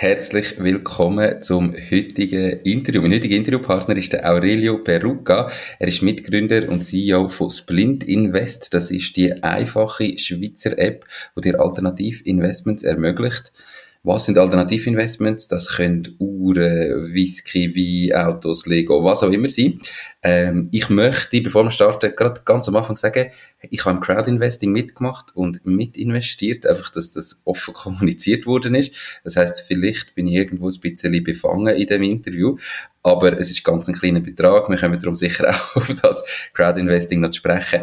herzlich willkommen zum heutigen Interview. Mein heutiger Interviewpartner ist der Aurelio Peruca. Er ist Mitgründer und CEO von Splint Invest. Das ist die einfache Schweizer App, die dir Alternativinvestments ermöglicht. Was sind Alternativinvestments? Das können Uhren, Whisky, Wein, Autos, Lego, was auch immer sein. Ähm, ich möchte, bevor wir starten, gerade ganz am Anfang sagen, ich habe im Crowdinvesting mitgemacht und mitinvestiert, einfach, dass das offen kommuniziert worden ist. Das heißt, vielleicht bin ich irgendwo ein bisschen befangen in dem Interview, aber es ist ganz ein kleiner Betrag. Wir kommen darum sicher auch auf das Crowdinvesting noch zu sprechen.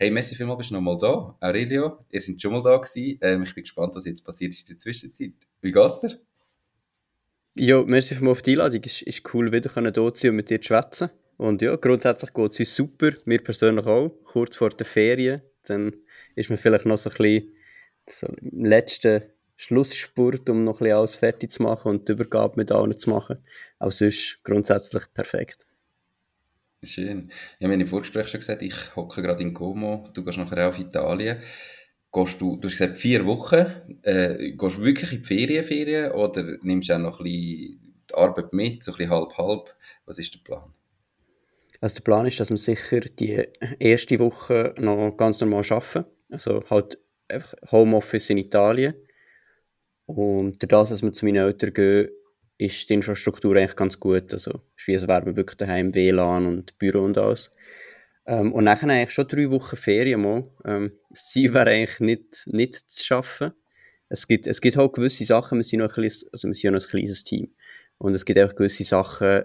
Hey, merci vielmals, bist du noch mal da. Aurelio, ihr seid schon mal da gewesen. Ähm, ich bin gespannt, was jetzt passiert ist in der Zwischenzeit. Wie geht's dir? Ja, merci vielmals auf die Einladung. Es ist cool, wieder hier zu sein und mit dir zu schwätzen. Und ja, grundsätzlich geht es uns super. Mir persönlich auch. Kurz vor der Ferien. Dann ist man vielleicht noch so ein bisschen so im letzten Schlussspurt, um noch ein bisschen alles fertig zu machen und die Übergabe mit allen zu machen. Aber sonst grundsätzlich perfekt. Schön. Ich habe mir im Vorgespräch schon gesagt, ich hocke gerade in Como, du gehst nachher auch auf Italien. Gehst du, du hast gesagt, vier Wochen. Äh, gehst du wirklich in die Ferien, Ferien oder nimmst du auch noch ein bisschen die Arbeit mit, so ein bisschen halb-halb? Was ist der Plan? Also der Plan ist, dass wir sicher die erste Woche noch ganz normal arbeiten. Also halt einfach Homeoffice in Italien. Und dadurch, dass wir zu meinen Eltern gehen, ist die Infrastruktur eigentlich ganz gut. Also, ist wie, als wären wir wirklich daheim, WLAN und Büro und alles. Ähm, und nachher eigentlich schon drei Wochen Ferien mal. Ähm, das Ziel wäre eigentlich nicht, nicht zu schaffen. Es gibt, es gibt halt gewisse Sachen, wir sind noch ein, kleines, also wir sind noch ein kleines Team. Und es gibt auch gewisse Sachen,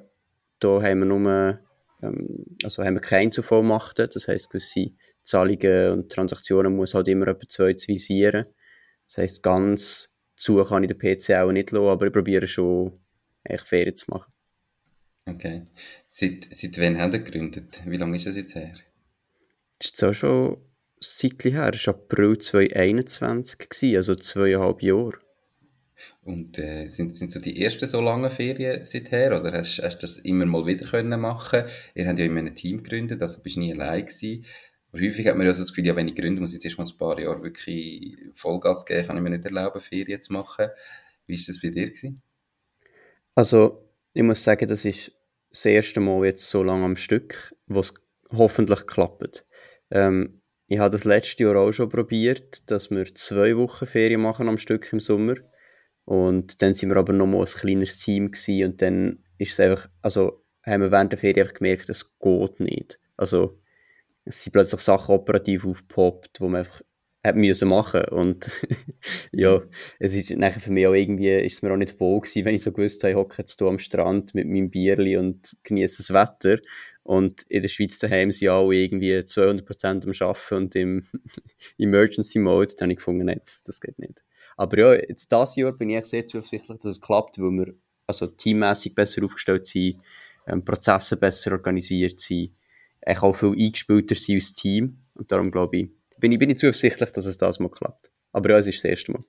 da haben wir nur, ähm, also haben wir keine Einzelvollmachten. Das heisst, gewisse Zahlungen und Transaktionen muss halt immer etwa zwei zu visieren. Das heisst, ganz zu kann ich den PC auch nicht lassen, aber ich probiere schon eigentlich Ferien zu machen. Okay. Seit, seit wann haben Sie gegründet? Wie lange ist das jetzt her? Das ist auch schon Zeitchen her. Das war April 2021, also zweieinhalb Jahre. Und äh, sind, sind so die ersten so langen Ferien seither? Oder hast, hast du das immer mal wieder können machen Ihr habt ja immer ein Team gegründet, also bist du nie allein gewesen. Häufig hat man ja so das Gefühl, ja, wenn ich gründe, muss ich jetzt erst mal ein paar Jahre wirklich Vollgas geben, kann ich mir nicht erlauben, Ferien zu machen. Wie war das bei dir? Gewesen? Also, ich muss sagen, das ist das erste Mal jetzt so lange am Stück, was hoffentlich klappt. Ähm, ich habe das letzte Jahr auch schon probiert, dass wir zwei Wochen Ferien machen am Stück im Sommer. Und dann sind wir aber noch mal ein kleineres Team gewesen und dann ist es einfach, also haben wir während der Ferien einfach gemerkt, es geht nicht. Also es sind plötzlich Sachen operativ aufgepoppt, wo man einfach hat müssen machen. Und ja, es ist nachher für mich auch irgendwie, ist es mir auch nicht wohl gewesen, wenn ich so gewusst habe, ich hocke jetzt hier am Strand mit meinem Bierli und genieße das Wetter. Und in der Schweiz daheim sind alle irgendwie 200% am Arbeiten und im Emergency Mode, dann habe ich gefunden, nein, das, das geht nicht. Aber ja, jetzt dieses Jahr bin ich sehr zuversichtlich, dass es klappt, weil wir also teammäßig besser aufgestellt sind, ähm, Prozesse besser organisiert sind, auch viel eingespielter sind als Team und darum glaube ich, bin ich, bin ich zuversichtlich, dass es das mal klappt. Aber ja, es ist das erste Mal.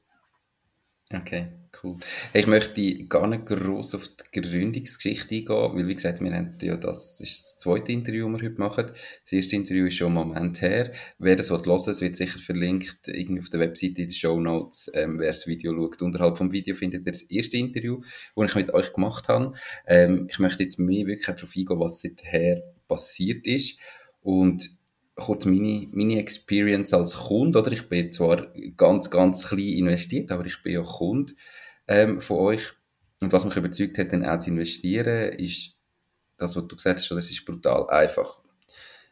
Okay, cool. Ich möchte gar nicht groß auf die Gründungsgeschichte eingehen, weil wie gesagt, wir haben ja das ist das zweite Interview, das wir heute machen. Das erste Interview ist schon einen Moment her. Wer das hören will, es wird sicher verlinkt irgendwie auf der Webseite in den Show Notes. Ähm, wer das Video schaut, unterhalb vom Video findet ihr das erste Interview, das ich mit euch gemacht habe. Ähm, ich möchte jetzt mehr wirklich darauf eingehen, was seither passiert ist. Und kurz meine, meine Experience als Kunde, oder? Ich bin zwar ganz, ganz klein investiert, aber ich bin ja Kunde ähm, von euch. Und was mich überzeugt hat, dann auch zu investieren, ist das, was du gesagt hast, das ist brutal einfach.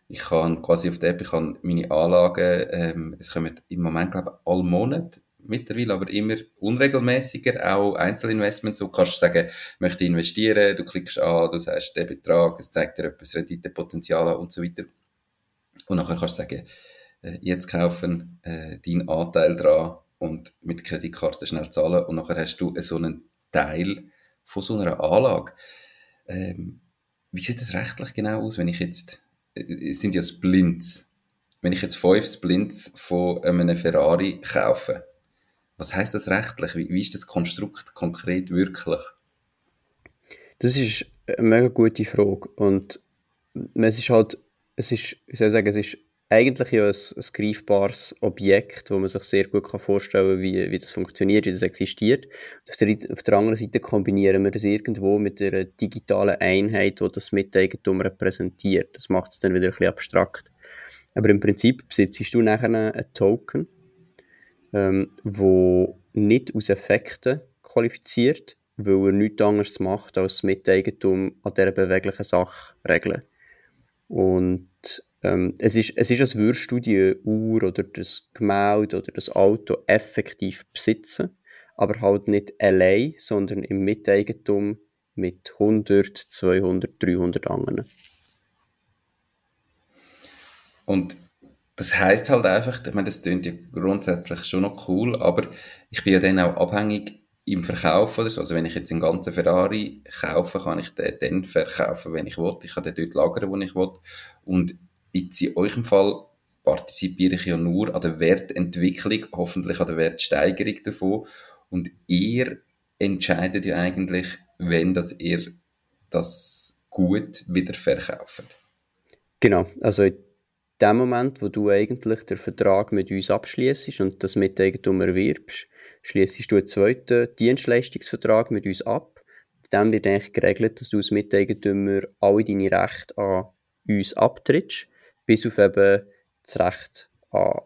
Ich kann quasi auf der App, ich kann meine Anlagen, ähm, es kommen im Moment, glaube ich, alle Monate mittlerweile, aber immer unregelmäßiger, auch Einzelinvestments. Du kannst sagen, möchte investieren, du klickst an, du sagst den Betrag, es zeigt dir etwas Renditepotenzial an und so weiter. Und nachher kannst du sagen, äh, jetzt kaufen, äh, deinen Anteil dran und mit Kreditkarte schnell zahlen und nachher hast du so einen Teil von so einer Anlage. Ähm, wie sieht das rechtlich genau aus, wenn ich jetzt, äh, es sind ja Splints, wenn ich jetzt fünf Splints von einem Ferrari kaufe, was heißt das rechtlich? Wie, wie ist das Konstrukt konkret wirklich? Das ist eine mega gute Frage und es ist halt, es ist, ich soll sagen, es ist eigentlich ja ein, ein greifbares Objekt, wo man sich sehr gut kann vorstellen kann, wie, wie das funktioniert, wie das existiert. Auf der, auf der anderen Seite kombinieren wir das irgendwo mit einer digitalen Einheit, die das Miteigentum repräsentiert. Das macht es dann wieder ein bisschen abstrakt. Aber im Prinzip besitzt du nachher einen Token, ähm, wo nicht aus Effekten qualifiziert, weil er nichts anderes macht, als das Miteigentum an dieser beweglichen Sache regeln. Und ähm, es, ist, es ist, als würdest du die Uhr oder das Gemälde oder das Auto effektiv besitzen, aber halt nicht allein, sondern im Miteigentum mit 100, 200, 300 anderen. Und das heißt halt einfach, ich meine, das klingt ja grundsätzlich schon noch cool, aber ich bin ja dann auch abhängig im Verkauf oder so. Also wenn ich jetzt einen ganzen Ferrari kaufe, kann ich den dann verkaufen, wenn ich will. Ich kann den dort lagern, wo ich will. Und jetzt in eurem Fall partizipiere ich ja nur an der Wertentwicklung, hoffentlich an der Wertsteigerung davon. Und ihr entscheidet ja eigentlich, wenn das ihr das gut wieder verkauft. Genau, also dem Moment, wo du eigentlich den Vertrag mit uns abschließt und das Miteigentum erwirbst, schließt du einen zweiten Dienstleistungsvertrag mit uns ab. Dann wird eigentlich geregelt, dass du als Miteigentümer alle deine Rechte an uns abtrittst bis auf eben das Recht an,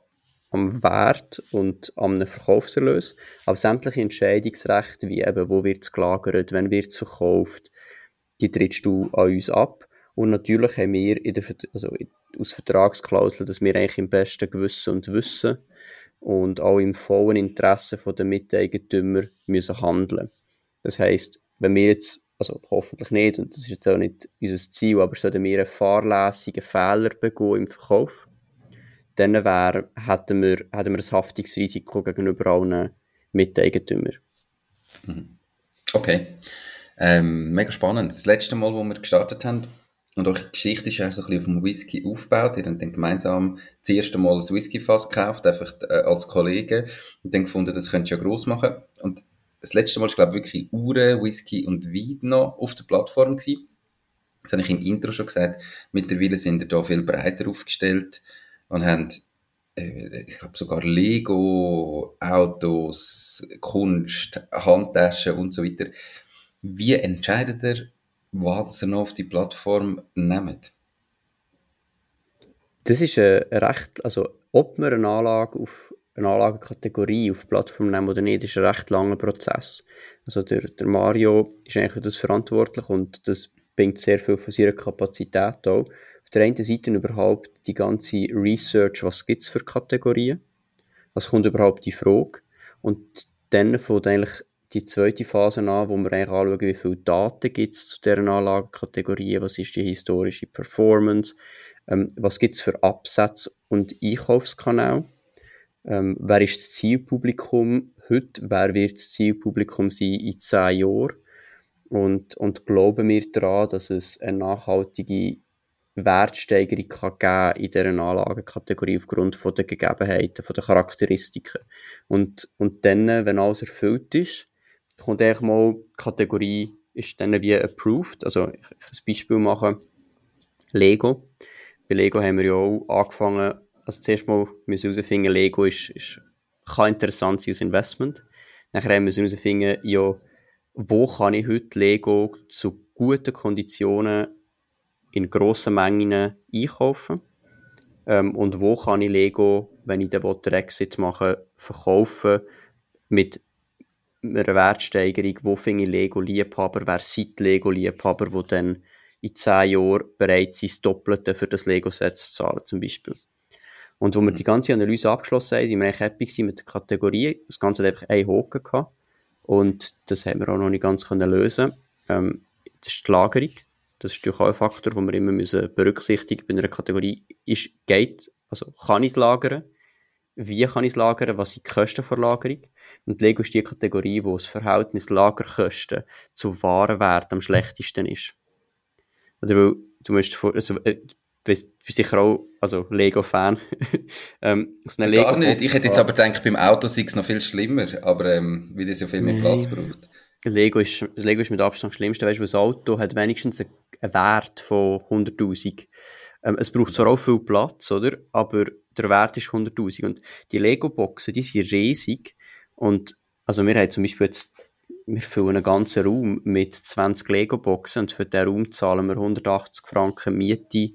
am Wert und am Verkaufserlös. Aber sämtliche Entscheidungsrechte, wie eben, wo wird es gelagert, wenn wird es verkauft, die trittst du an uns ab. Und natürlich haben wir in der, also aus Vertragsklauseln, dass wir eigentlich im besten Gewissen und Wissen und auch im vollen Interesse der Miteigentümer müssen handeln. Das heißt, wenn wir jetzt also hoffentlich nicht, und das ist jetzt auch nicht unser Ziel, aber sollten wir einen fahrlässigen Fehler begehen im Verkauf, dann wär, hätten, wir, hätten wir ein Haftungsrisiko gegenüber allen Miteigentümern. Mhm. Okay. Ähm, mega spannend. Das letzte Mal, wo wir gestartet haben, und eure Geschichte ist ja so ein bisschen auf dem Whisky aufgebaut. Ihr habt dann gemeinsam das erste Mal ein Whisky-Fass gekauft, einfach äh, als Kollege, und dann gefunden, das könnt ihr ja gross machen. Und das letzte Mal, ich glaube wirklich Uhren, Whisky und Wein noch auf der Plattform gewesen. Das habe ich im Intro schon gesagt. Mittlerweile sind wir da viel breiter aufgestellt und haben, äh, ich glaube sogar Lego, Autos, Kunst, Handtaschen und so weiter. Wie entscheidet ihr, was ihr noch auf die Plattform nehmt? Das ist ein recht, also ob man eine Anlage auf eine Anlagenkategorie auf die Plattform nehmen oder nicht, ist ein recht langer Prozess. Also der, der Mario ist eigentlich das verantwortlich und das bringt sehr viel von seiner Kapazität auch. Auf der einen Seite überhaupt die ganze Research, was gibt es für Kategorien, was kommt überhaupt die Frage und dann fängt eigentlich die zweite Phase an, wo wir eigentlich anschauen, wie viele Daten gibt es zu deren Anlagenkategorien, was ist die historische Performance, ähm, was gibt es für Absätze und Einkaufskanäle ähm, wer ist das Zielpublikum heute? Wer wird das Zielpublikum sein in zehn Jahren? Und, und glauben wir daran, dass es eine nachhaltige Wertsteigerung kann geben in dieser Anlagenkategorie aufgrund von der Gegebenheiten, von den Charakteristiken. Und, und dann, wenn alles erfüllt ist, kommt eigentlich mal die Kategorie, ist dann wie approved. Also, ich, ich ein Beispiel machen. Lego. Bei Lego haben wir ja auch angefangen, also zuerst mal müssen herausfinden, Lego ist, ist, kann interessant sein als Investment. Nachher müssen wir herausfinden, ja, wo kann ich heute Lego zu guten Konditionen in grossen Mengen einkaufen ähm, und wo kann ich Lego, wenn ich den Exit machen verkaufen mit einer Wertsteigerung, wo finde ich Lego-Liebhaber, wer sind Lego-Liebhaber, die dann in zehn Jahren bereit sind, das Doppelte für das Lego-Set zu zahlen, zum Beispiel. Und wo wir die ganze Analyse abgeschlossen haben, sind wir eigentlich happy mit der Kategorie. Das Ganze hat einfach einen Haken gehabt. Und das haben wir auch noch nicht ganz können lösen ähm, Das ist die Lagerung. Das ist natürlich auch ein Faktor, den wir immer müssen berücksichtigen bei einer Kategorie. Ist, geht, also kann ich es lagern? Wie kann ich es lagern? Was sind die Kosten der Lagerung? Und Lego ist die Kategorie, wo das Verhältnis Lagerkosten zu Warenwert am schlechtesten ist. Oder weil, du musst vor, also, äh, bist, bist sicher auch, also Lego-Fan. ähm, so Lego Gar nicht. Ich hätte jetzt aber gedacht, beim Auto sei es noch viel schlimmer, aber ähm, wie das ja viel mehr nee. Platz braucht. Lego ist, Lego ist mit Abstand das Schlimmste. Weißt du, das Auto hat wenigstens einen Wert von 100.000. Ähm, es braucht zwar auch viel Platz, oder? Aber der Wert ist 100.000. Und die Lego-Boxen, die sind riesig. Und, also wir haben zum Beispiel jetzt, wir füllen einen ganzen Raum mit 20 Lego-Boxen und für diesen Raum zahlen wir 180 Franken Miete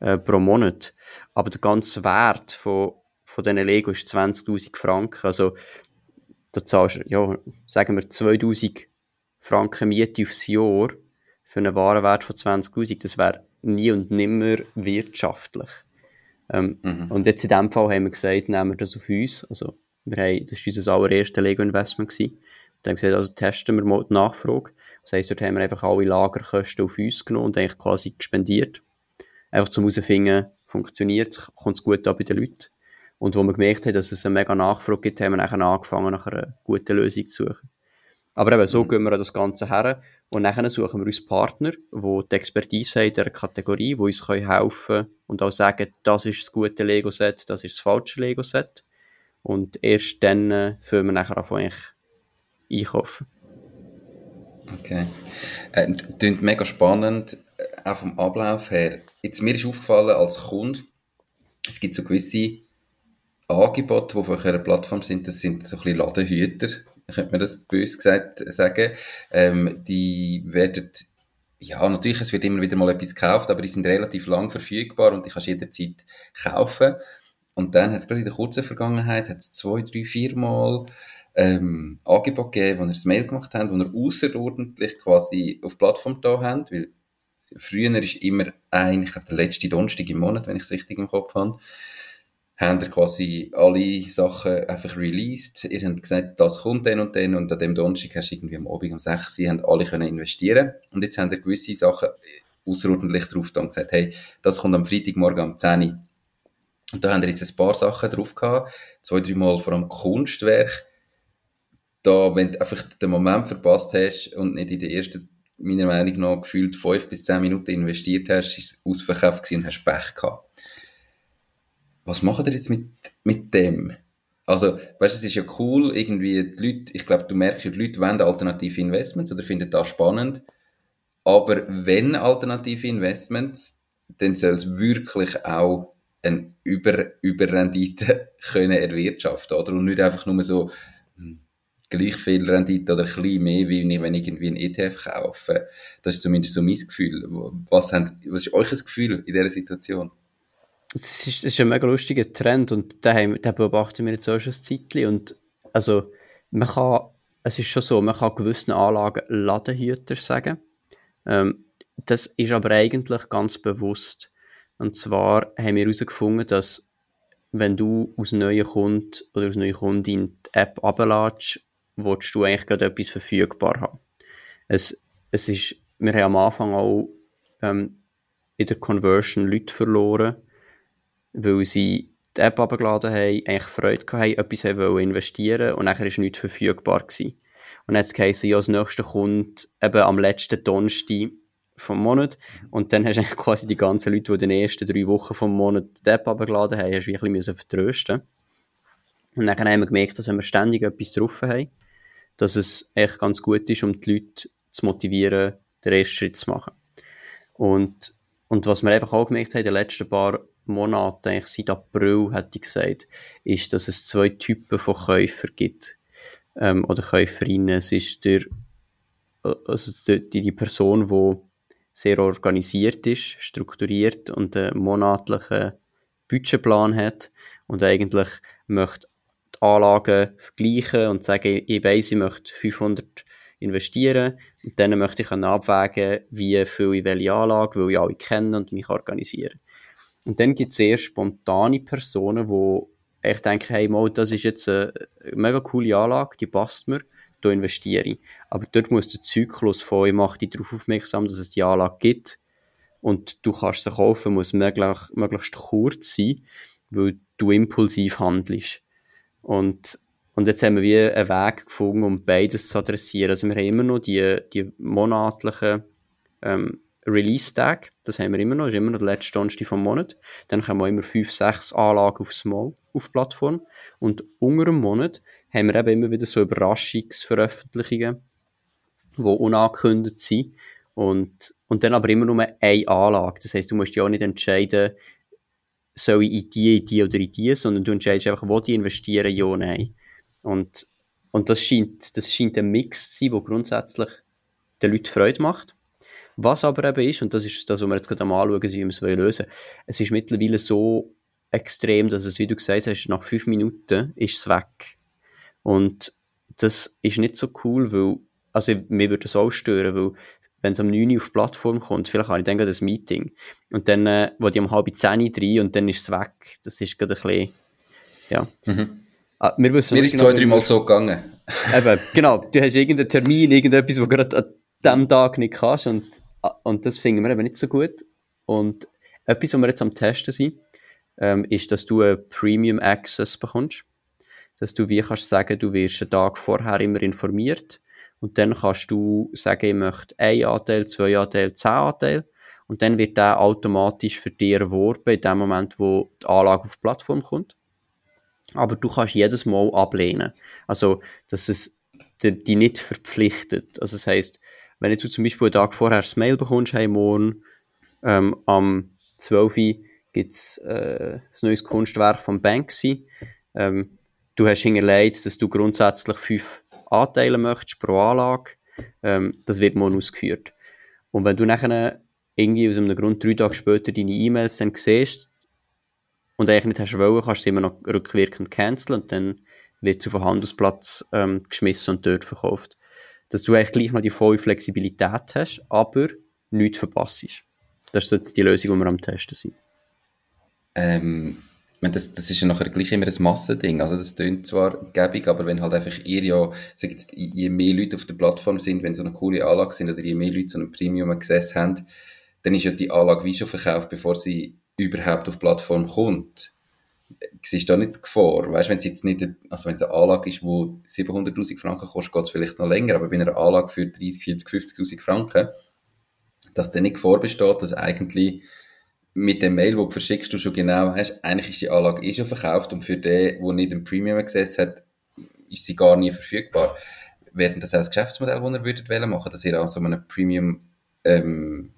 äh, pro Monat. Aber der ganze Wert von, von diesen Lego ist 20.000 Franken. Also, da zahlst du, ja, sagen wir 2.000 Franken Miete aufs Jahr für einen Warenwert von 20.000. Das wäre nie und nimmer wirtschaftlich. Ähm, mhm. Und jetzt in dem Fall haben wir gesagt, nehmen wir das auf uns. Also, wir haben, das war unser allererstes Lego-Investment. Und haben gesagt, also testen wir mal die Nachfrage. Das heisst, dort haben wir einfach alle Lagerkosten auf uns genommen und eigentlich quasi gespendiert. Einfach zum herausfinden, funktioniert es, kommt es gut an bei den Leuten. Und wo wir gemerkt haben, dass es eine mega Nachfrage gibt, haben wir nachher angefangen, nach einer guten Lösung zu suchen. Aber eben, so mhm. gehen wir an das Ganze her. Und nachher suchen wir uns Partner, die die Expertise haben in dieser Kategorie, die uns helfen können und auch sagen, das ist das gute Lego-Set, das ist das falsche Lego-Set. Und erst dann äh, wir nachher anfangen, einkaufen. Okay. Äh, klingt mega spannend, äh, auch vom Ablauf her. Jetzt, mir ist aufgefallen als Kunde, es gibt so gewisse Angebote, die auf einer Plattform sind, das sind so ein bisschen Ladenhüter, könnte man das bös gesagt sagen. Ähm, die werden, ja, natürlich, es wird immer wieder mal etwas gekauft, aber die sind relativ lang verfügbar und die kannst jederzeit kaufen. Und dann hat es gerade in der kurzen Vergangenheit, hat es zwei, drei, vier Mal ähm, Angebot gegeben, wo wir das Mail gemacht haben, wo wir außerordentlich quasi auf die Plattform da haben, weil früher ist immer eigentlich der letzte Donnerstag im Monat, wenn ich es richtig im Kopf habe, haben wir quasi alle Sachen einfach released. Ihr habt gesagt, das kommt dann und dann und an dem Donnerstag hast du irgendwie am Abend um 6 Uhr, haben alle können investieren und jetzt haben wir gewisse Sachen außerordentlich drauf und gesagt, hey, das kommt am Freitagmorgen um 10 Uhr. Und da haben wir jetzt ein paar Sachen drauf gehabt, zwei, drei Mal vor allem Kunstwerk, da, wenn du einfach den Moment verpasst hast und nicht in den ersten, meiner Meinung nach, gefühlt fünf bis zehn Minuten investiert hast, ist es ausverkauft und hast Pech gehabt. Was macht ihr jetzt mit, mit dem? Also, weißt du, es ist ja cool, irgendwie die Leute, ich glaube, du merkst, die Leute wollen alternative Investments oder finden das spannend. Aber wenn alternative Investments, dann soll es wirklich auch eine Über Überrendite können erwirtschaften, oder? Und nicht einfach nur so, hm, gleich viel Rendite oder ein bisschen mehr, wie wenn ich irgendwie einen ETF kaufe. Das ist zumindest so mein Gefühl. Was, habt, was ist euch das Gefühl in dieser Situation? Das ist, das ist ein mega lustiger Trend und den, den beobachten wir jetzt auch schon ein Zeitchen. Und also, man kann, es ist schon so, man kann gewissen Anlagen Ladenhüter sagen. Ähm, das ist aber eigentlich ganz bewusst. Und zwar haben wir herausgefunden, dass wenn du aus neuen Kunden oder aus neuen Kundin die App abladest willst du eigentlich gerade etwas verfügbar haben. Es, es ist, wir haben am Anfang auch ähm, in der Conversion Leute verloren, weil sie die App abgeladen haben, eigentlich Freude hatten, etwas haben investieren und nachher ist nichts verfügbar gewesen. Und jetzt heisst ja, als nächster kommt eben am letzten Donnerstag vom Monat und dann hast du quasi die ganzen Leute, die in den ersten drei Wochen vom Monat die App abgeladen haben, hast du wirklich vertrösten Und dann haben wir gemerkt, dass wir ständig etwas drauf haben, dass es echt ganz gut ist, um die Leute zu motivieren, den ersten Schritt zu machen. Und, und was wir einfach auch gemerkt haben in den letzten paar Monaten, eigentlich seit April, hätte ich gesagt, ist, dass es zwei Typen von Käufer gibt, ähm, oder Käuferinnen. Es ist der, also die, die Person, die sehr organisiert ist, strukturiert und einen monatlichen Budgetplan hat und eigentlich möchte Anlagen vergleichen und sagen, ich weiss, ich möchte 500 investieren und dann möchte ich abwägen, wie viel ich welche Anlage, weil ich alle kenne und mich organisieren. Und dann gibt es sehr spontane Personen, die ich denke, hey, mal, das ist jetzt eine mega coole Anlage, die passt mir, da investiere ich. Aber dort muss der Zyklus von, ich mache dich darauf aufmerksam, dass es die Anlage gibt und du kannst sie kaufen, muss möglichst, möglichst kurz sein, weil du impulsiv handelst. Und, und jetzt haben wir wie einen Weg gefunden, um beides zu adressieren. Also wir haben immer noch die, die monatlichen ähm, Release-Tag, das haben wir immer noch, ist immer noch der letzte Donnerstag vom Monat. Dann haben wir immer fünf, sechs Anlagen auf Small, auf Plattform. Und unter einem Monat haben wir eben immer wieder so Überraschungsveröffentlichungen, die unangekündigt sind. Und, und dann aber immer nur eine Anlage. Das heisst, du musst ja auch nicht entscheiden, soll ich in die, in die oder in die, sondern du entscheidest einfach, wo die investieren, ja oder nein. Und, und das scheint, das scheint ein Mix zu sein, der grundsätzlich den Leuten Freude macht. Was aber eben ist, und das ist das, was wir jetzt gerade mal anschauen, wie wir es lösen es ist mittlerweile so extrem, dass es, wie du gesagt hast, nach fünf Minuten ist es weg. Und das ist nicht so cool, weil, also mir würde das auch stören, weil wenn es um 9 Uhr auf die Plattform kommt, vielleicht habe ich dann gerade ein Meeting und dann, äh, wo die um halb 10 Uhr rein und dann ist es weg. Das ist gerade ein bisschen, ja. Mhm. Ah, wir wissen Mir ist genau, zwei, drei Mal so gegangen. Eben, genau. Du hast irgendeinen Termin, irgendetwas, wo du gerade an diesem Tag nicht kannst und, und das finden wir eben nicht so gut. Und etwas, was wir jetzt am Testen sind, ähm, ist, dass du einen Premium Access bekommst. Dass du wie kannst sagen, du wirst einen Tag vorher immer informiert und dann kannst du sagen, ich möchte ein Anteil, zwei Anteil, zehn Anteil. Und dann wird der automatisch für dich erworben, in dem Moment, wo die Anlage auf die Plattform kommt. Aber du kannst jedes Mal ablehnen. Also, dass es die nicht verpflichtet. Also, das heisst, wenn du zum Beispiel einen Tag vorher das Mail bekommst, hey, morgen ähm, am 12 Uhr gibt es äh, ein neues Kunstwerk von Banksy. Ähm, du hast hingelegt, dass du grundsätzlich fünf Anteile möchtest pro Anlage, ähm, das wird morgen ausgeführt. Und wenn du nachher irgendwie aus einem Grund drei Tage später deine E-Mails dann siehst und eigentlich nicht hast wollen, kannst du sie immer noch rückwirkend canceln und dann wird es auf den Handelsplatz ähm, geschmissen und dort verkauft. Dass du eigentlich gleich noch die volle Flexibilität hast, aber nichts verpasst. Das ist jetzt die Lösung, die wir am Testen sind. Ähm, meine, das, das ist ja nachher gleich immer ein Massending. Also das klingt zwar gäbig, aber wenn halt einfach ihr ja, sag je mehr Leute auf der Plattform sind, wenn so eine coole Anlage sind oder je mehr Leute so einen Premium Access haben, dann ist ja die Anlage wie schon verkauft, bevor sie überhaupt auf die Plattform kommt. Siehst da nicht die Gefahr? Weißt, wenn es jetzt nicht, also wenn es eine Anlage ist, die 700.000 Franken kostet, geht es vielleicht noch länger, aber bei einer Anlage für 30, 40, 50.000 Franken, dass dann nicht Gefahr besteht, dass eigentlich mit dem Mail, wo du verschickst, du schon genau weißt, eigentlich ist die Anlage eh schon verkauft und für den, der nicht ein Premium Access hat, ist sie gar nie verfügbar. Werden das als Geschäftsmodell, das ihr würdet wollen machen, dass ihr an so einem Premium ähm,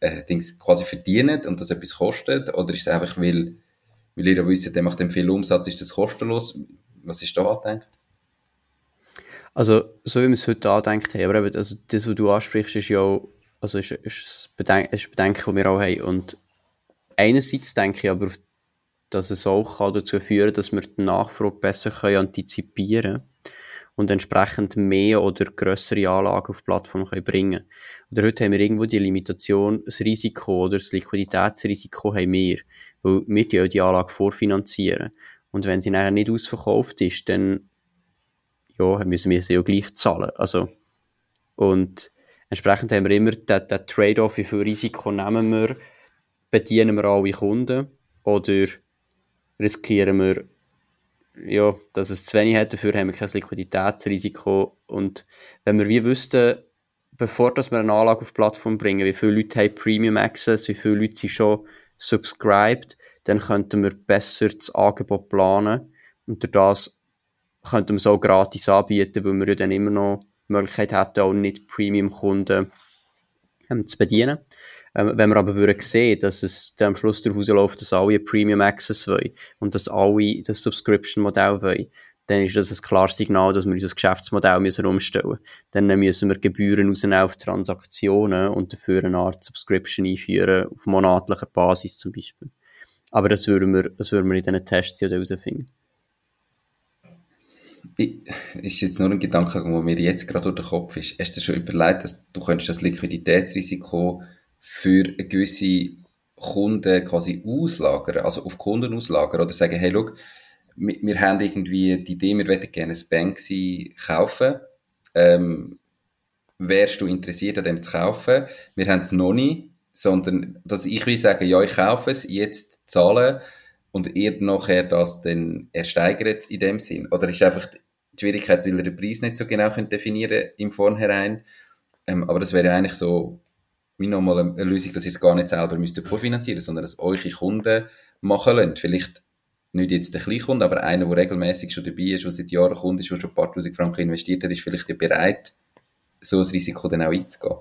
äh, Dings quasi verdient und das etwas kostet? Oder ist es einfach, weil, weil ihr wisst, der macht dann viel Umsatz, ist das kostenlos? Was ist da angedenkt? Also, so wie wir es heute angedenkt haben, aber eben, also das, was du ansprichst, ist ja also ist, ist, ein Bedenken, ist ein Bedenken, das wir auch haben. Und einerseits denke ich aber, dass es auch dazu führen kann, dass wir die Nachfrage besser antizipieren können und entsprechend mehr oder größere Anlagen auf die Plattform können bringen Oder heute haben wir irgendwo die Limitation, das Risiko oder das Liquiditätsrisiko haben wir, weil wir die, die Anlage vorfinanzieren. Und wenn sie nachher nicht ausverkauft ist, dann ja, müssen wir sie ja gleich zahlen. Also, und entsprechend haben wir immer den, den Trade-off, wie viel Risiko nehmen wir, bedienen wir alle Kunden oder riskieren wir, ja, dass es zu wenig hat, dafür haben wir kein Liquiditätsrisiko. Und wenn wir wie wüssten, bevor dass wir eine Anlage auf die Plattform bringen, wie viele Leute haben Premium Access, wie viele Leute sind schon subscribed, dann könnten wir besser das Angebot planen und durch das könnten wir es auch gratis anbieten, weil wir ja dann immer noch die Möglichkeit hätten, auch nicht Premium-Kunden ähm, zu bedienen. Ähm, wenn wir aber würden sehen, dass es am Schluss darauf rausläuft, dass alle Premium Access wollen und dass alle das Subscription-Modell wollen, dann ist das ein klares Signal, dass wir unser Geschäftsmodell müssen umstellen müssen. Dann müssen wir Gebühren rausnehmen auf Transaktionen und dafür eine Art Subscription einführen, auf monatlicher Basis zum Beispiel. Aber das würden wir, das würden wir in diesen Tests herausfinden. ich, ist jetzt nur ein Gedanke, der mir jetzt gerade durch den Kopf ist. Hast du schon überlegt, dass du könntest das Liquiditätsrisiko für eine gewisse Kunden quasi auslagern, also auf Kunden auslagern oder sagen, hey, schau, wir, haben irgendwie die Idee, wir würden gerne ein Banksy kaufen. Ähm, wärst du interessiert an dem zu kaufen? Wir haben es noch nicht, sondern dass ich will sagen, ja, ich kaufe es, jetzt zahlen und ihr nachher das dann ersteigert in dem Sinn? Oder ist einfach die Schwierigkeit, weil ihr den Preis nicht so genau könnt definieren im Vornherein? Ähm, aber das wäre eigentlich so wie nochmal eine Lösung, dass ihr es gar nicht selber müsst vorfinanzieren sondern dass eure Kunden machen lassen. Vielleicht nicht jetzt der Kleinkunde, aber einer, der regelmäßig schon dabei ist, der seit Jahren Kunde ist, der schon ein paar tausend Franken investiert hat, ist vielleicht bereit, so ein Risiko dann auch einzugehen.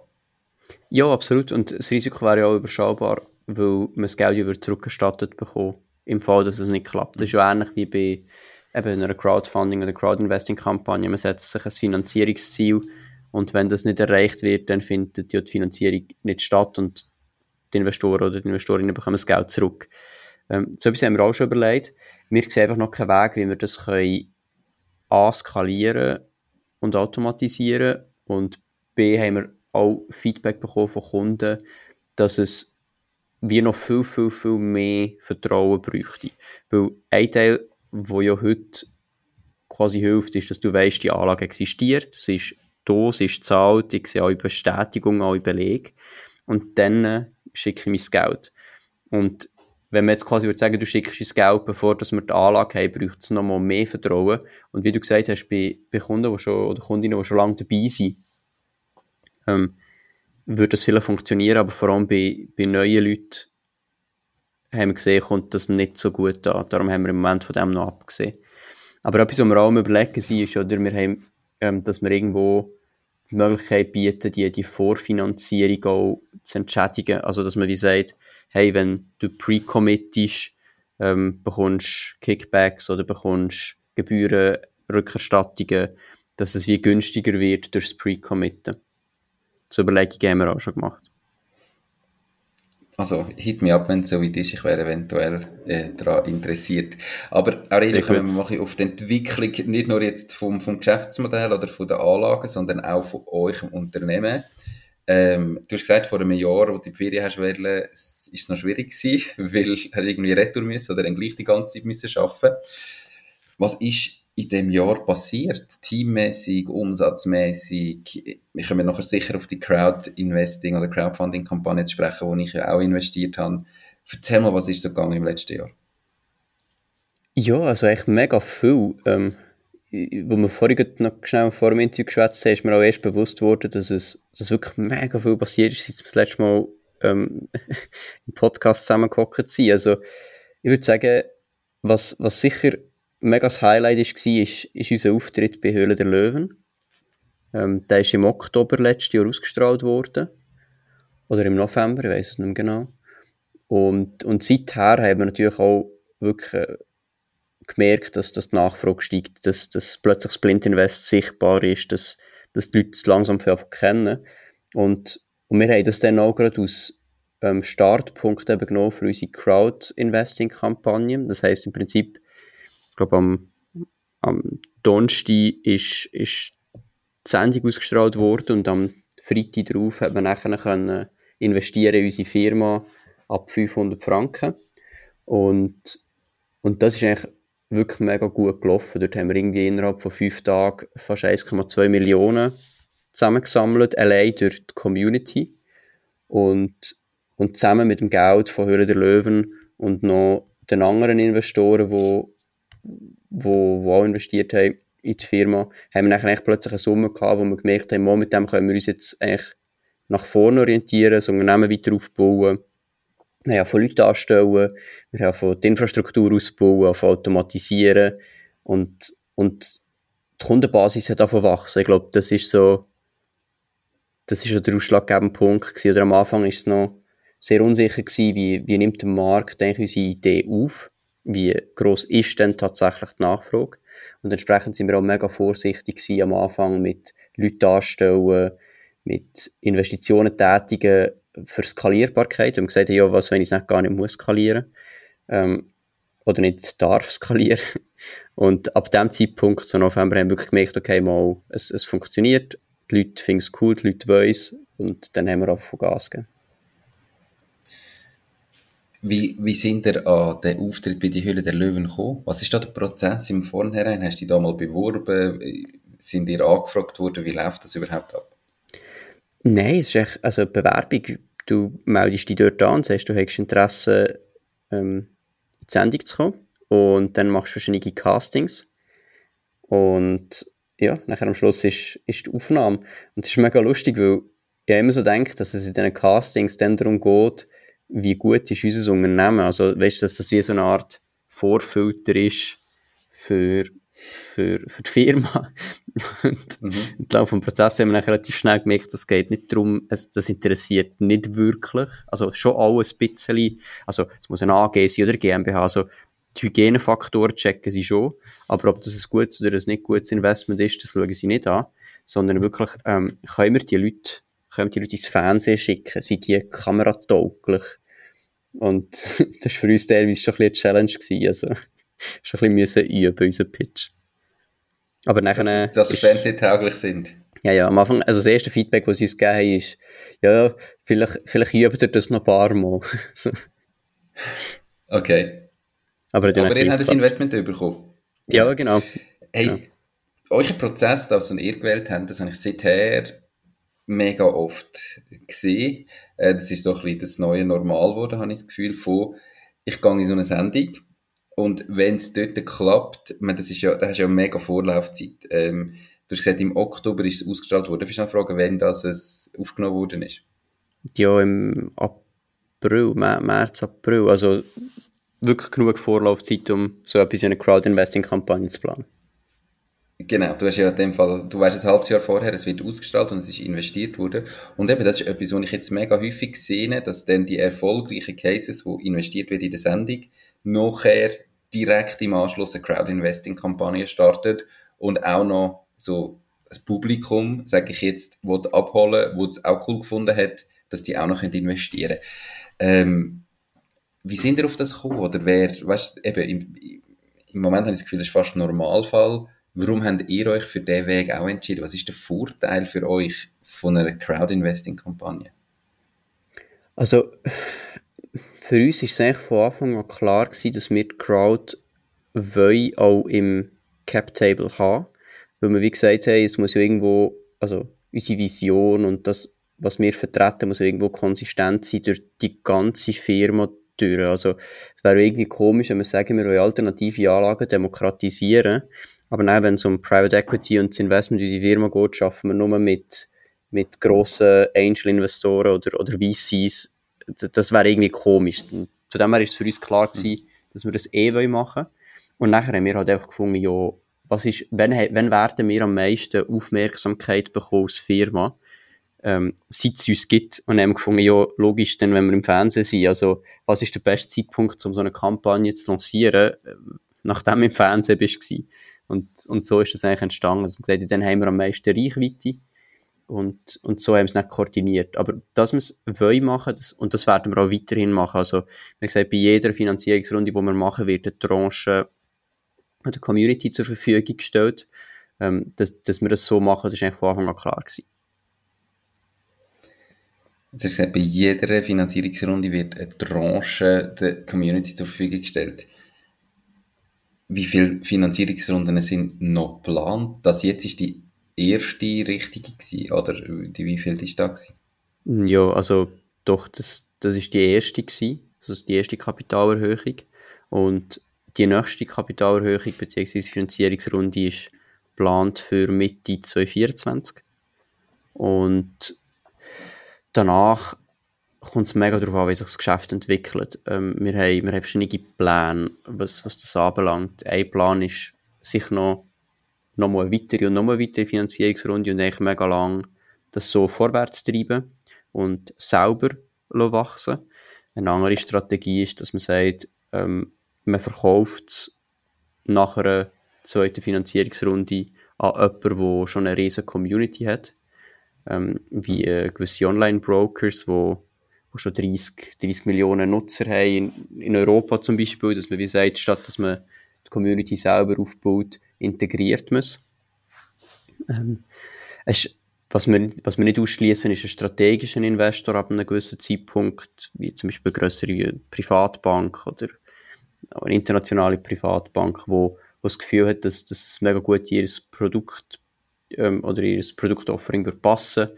Ja, absolut. Und das Risiko wäre ja auch überschaubar, weil man das Geld ja zurückgestattet bekommt, im Fall, dass es nicht klappt. Das ist ja ähnlich wie bei eben einer Crowdfunding- oder Crowdinvesting-Kampagne. Man setzt sich ein Finanzierungsziel und wenn das nicht erreicht wird, dann findet ja die Finanzierung nicht statt und die Investoren oder die Investorinnen bekommen das Geld zurück. Ähm, so etwas haben wir auch schon überlegt. Wir sehen einfach noch keinen Weg, wie wir das können A, skalieren und automatisieren und B, haben wir auch Feedback bekommen von Kunden, dass es wie noch viel, viel, viel mehr Vertrauen bräuchte. Weil ein Teil, wo ja heute quasi hilft, ist, dass du weißt, die Anlage existiert, sie ist da, sie ist gezahlt, ich sehe alle Bestätigungen, alle Belege und dann schicke ich mein Geld. Und wenn man jetzt quasi würde sagen, du schickst das Geld, bevor dass wir die Anlage haben, braucht es nochmal mehr Vertrauen. Und wie du gesagt hast, bei, bei Kunden, die schon, oder Kundinnen, die schon lange dabei sind, ähm, würde das vielleicht funktionieren, aber vor allem bei, bei neuen Leuten haben wir gesehen, kommt das nicht so gut an. Darum haben wir im Moment von dem noch abgesehen. Aber etwas, was wir auch überlegen sind, ist, oder, wir haben, ähm, dass wir irgendwo die Möglichkeit bieten, die, die Vorfinanzierung auch zu entschädigen. Also, dass man wie sagt, hey, wenn du pre-committest, ähm, bekommst Kickbacks oder bekommst Gebühren, Rückerstattungen, dass es wie günstiger wird durchs Pre-Committen. So Überlegungen haben wir auch schon gemacht. Also, hit mir ab, wenn es so weit ist. Ich wäre eventuell äh, daran interessiert. Aber Aurelia, kommen wir mal auf die Entwicklung, nicht nur jetzt vom, vom Geschäftsmodell oder von den Anlagen, sondern auch von euch im Unternehmen. Ähm, du hast gesagt, vor einem Jahr, wo du die Ferien hast ist es noch schwierig gewesen, weil du irgendwie retour müssen oder dann gleich die ganze Zeit müssen arbeiten. Was ist in dem Jahr passiert? Teammäßig, umsatzmäßig? Wir kommen nachher sicher auf die Crowd-Investing oder Crowdfunding-Kampagne zu sprechen, wo ich ja auch investiert habe. Erzähl mal, was ist so gegangen im letzten Jahr? Ja, also echt mega viel. Ähm, wo wir vorhin noch schnell vor dem Interview geschwätzt haben, ist mir auch erst bewusst worden, dass es dass wirklich mega viel passiert ist, seit wir das letzte Mal ähm, im Podcast zusammengehockt sind. Also, ich würde sagen, was, was sicher mega das Highlight war, ist, ist unser Auftritt bei Höhle der Löwen. Ähm, der ist im Oktober letztes Jahr ausgestrahlt worden. Oder im November, ich weiß es nicht mehr genau. Und, und seither haben wir natürlich auch wirklich äh, gemerkt, dass, dass die Nachfrage steigt, dass, dass plötzlich Splint Invest sichtbar ist, dass, dass die Leute es langsam kennen. Und, und wir haben das dann auch gerade aus ähm, Startpunkt eben genommen für unsere Crowd-Investing-Kampagne. Das heisst im Prinzip, ich glaube am, am Donnerstag ist, ist die Sendung ausgestrahlt worden und am Freitag darauf hat man nachher können investieren in unsere Firma ab 500 Franken. Und, und das ist eigentlich wirklich mega gut gelaufen. Dort haben wir irgendwie innerhalb von fünf Tagen fast 1,2 Millionen zusammengesammelt, allein durch die Community. Und, und zusammen mit dem Geld von Höhle der Löwen und noch den anderen Investoren, die wo, wo auch investiert haben in die Firma, haben wir dann eigentlich plötzlich eine Summe gehabt, wo wir gemerkt haben, mit dem können wir uns jetzt eigentlich nach vorne orientieren, das Unternehmen weiter aufbauen wir haben von Leuten anstellen, wir haben von die Infrastruktur ausbauen, von automatisieren und, und die Kundenbasis hat davon wachsen. Ich glaube, das ist so, das ist der ausschlaggebende Punkt gewesen. Oder am Anfang ist es noch sehr unsicher gewesen, wie, wie nimmt der Markt unsere Idee auf? Wie groß ist denn tatsächlich die Nachfrage? Und entsprechend sind wir auch mega vorsichtig am Anfang mit Leuten anstellen, mit Investitionen tätigen, für Skalierbarkeit. Haben gesagt, ja, was, wenn ich es nicht gar nicht muss skalieren ähm, oder nicht darf skalieren. Und ab dem Zeitpunkt, so November, haben wir wirklich gemerkt, okay, mal, es, es funktioniert, die Leute finden es cool, die Leute wollen es und dann haben wir auch von Gas gegeben. Wie, wie sind ihr an den Auftritt bei die Hülle der Löwen gekommen? Was ist da der Prozess im Vornherein? Hast du dich da mal beworben? Sind ihr angefragt worden? Wie läuft das überhaupt ab? Nein, es ist echt, also Bewerbung, du meldest dich dort an, sagst, du hast Interesse, ähm, in die Sendung zu kommen. Und dann machst du verschiedene Castings. Und ja, nachher am Schluss ist, ist die Aufnahme. Und das ist mega lustig, weil ich immer so denke, dass es in diesen Castings dann darum geht, wie gut ist unser Unternehmen. Also, weißt du, dass das wie so eine Art Vorfilter ist für, für, für die Firma. und mhm. im Laufe des Prozesses haben wir relativ schnell gemerkt, es geht nicht darum, es, das interessiert nicht wirklich. Also, schon alles ein bisschen, also, es muss ein AG sein oder GmbH, also, die Hygienefaktoren checken sie schon, aber ob das ein gutes oder ein nicht gutes Investment ist, das schauen sie nicht an, sondern wirklich, ähm, können wir die Leute, können wir die Leute ins Fernsehen schicken, sind die kameratauglich, und das war für uns teilweise schon ein bisschen eine Challenge gewesen, also schon ein bisschen üben, unseren Pitch. Aber nachher... Dass, dass sie fernsehtauglich sind. Ja, ja, am Anfang, also das erste Feedback, das sie uns gegeben haben, ist, ja, vielleicht, vielleicht übt ihr das noch ein paar Mal. okay. Aber, Aber ihr habt das Investment bekommen. Ja, genau. Hey, ja. euer Prozess, das ihr gewählt habt, das habe ich seither mega oft gesehen. Äh, das ist so ein bisschen das neue Normal geworden, habe ich das Gefühl, von, ich gehe in so eine Sendung und wenn es dort klappt, meine, das ist ja, da hast du ja eine mega Vorlaufzeit. Ähm, du hast gesagt, im Oktober ist es ausgestrahlt worden. Darf ich noch fragen, wann das es aufgenommen worden ist? Ja, im April, März, April. Also wirklich genug Vorlaufzeit, um so etwas in eine Crowd-Investing-Kampagne zu planen. Genau, du hast ja in dem Fall, du weißt ein halbes Jahr vorher, es wird ausgestrahlt und es ist investiert worden. Und eben, das ist etwas, was ich jetzt mega häufig sehe, dass dann die erfolgreichen Cases, wo investiert wird in der Sendung, nachher direkt im Anschluss eine Crowd-Investing-Kampagne startet und auch noch so das Publikum, sage ich jetzt, will abholen, wo es auch cool gefunden hat, dass die auch noch investieren können. Ähm, wie sind ihr auf das gekommen? Oder wer, weißt eben, im, im Moment habe ich das Gefühl, das ist fast ein Normalfall, Warum habt ihr euch für diesen Weg auch entschieden? Was ist der Vorteil für euch von einer Crowd-Investing-Kampagne? Also, für uns war es von Anfang an klar gewesen, dass wir die Crowd wollen auch im Cap-Table haben. Weil wir wie gesagt haben, es muss ja irgendwo, also unsere Vision und das, was wir vertreten, muss ja irgendwo konsistent sein durch die ganze Firma durch. Also, es wäre irgendwie komisch, wenn wir sagen, wir wollen alternative Anlagen demokratisieren aber dann, wenn es um Private Equity und das Investment in unsere Firma geht, arbeiten wir nur mit, mit grossen Angel-Investoren oder, oder VCs. Das, wäre irgendwie komisch. Von dem her war es für uns klar gewesen, dass wir das eh machen wollen. Und nachher haben wir halt einfach gefunden, ja, was ist, wenn, wenn werden wir am meisten Aufmerksamkeit bekommen als Firma, ähm, seit es uns gibt. Und haben gefunden, ja, logisch, dann, wenn wir im Fernsehen sind. Also, was ist der beste Zeitpunkt, um so eine Kampagne zu lancieren, äh, nachdem du im Fernsehen bist? Und, und so ist das eigentlich entstanden. Also gesagt, dann haben wir am meisten Reichweite. Und, und so haben wir es nicht koordiniert. Aber dass wir es wollen machen, das, und das werden wir auch weiterhin machen. Also, wie gesagt, bei jeder Finanzierungsrunde, die wir machen, wird eine Tranche der Community zur Verfügung gestellt. Ähm, dass, dass wir das so machen, das ist eigentlich von Anfang an klar gewesen. Das ist, bei jeder Finanzierungsrunde wird eine Tranche der Community zur Verfügung gestellt wie viele Finanzierungsrunden sind noch geplant? Das jetzt ist die erste richtige gewesen, oder die, wie viel ist da gewesen? Ja, also doch, das, das ist die erste gewesen, ist die erste Kapitalerhöhung und die nächste Kapitalerhöhung bzw. Finanzierungsrunde ist geplant für Mitte 2024 und danach kommt es mega darauf an, wie sich das Geschäft entwickelt. Ähm, wir, haben, wir haben verschiedene Pläne, was, was das anbelangt. Ein Plan ist sicher noch, noch mal eine weitere und noch mal eine weitere Finanzierungsrunde und eigentlich mega lang das so vorwärts treiben und selber wachsen. Eine andere Strategie ist, dass man sagt, ähm, man verkauft es nach einer zweiten Finanzierungsrunde an jemanden, der schon eine riesige Community hat, ähm, wie äh, gewisse Online-Brokers, die die schon 30, 30 Millionen Nutzer haben, in, in Europa zum Beispiel, dass man wie sagt, statt dass man die Community selber aufbaut, integriert es. Ähm, es was wir, was wir nicht ausschließen, ist ein strategischer Investor ab einem gewissen Zeitpunkt, wie zum Beispiel eine größere Privatbank oder eine internationale Privatbank, wo, wo das Gefühl hat, dass, dass es mega gut ihr Produkt ähm, oder ihr Produktoffering wird passen,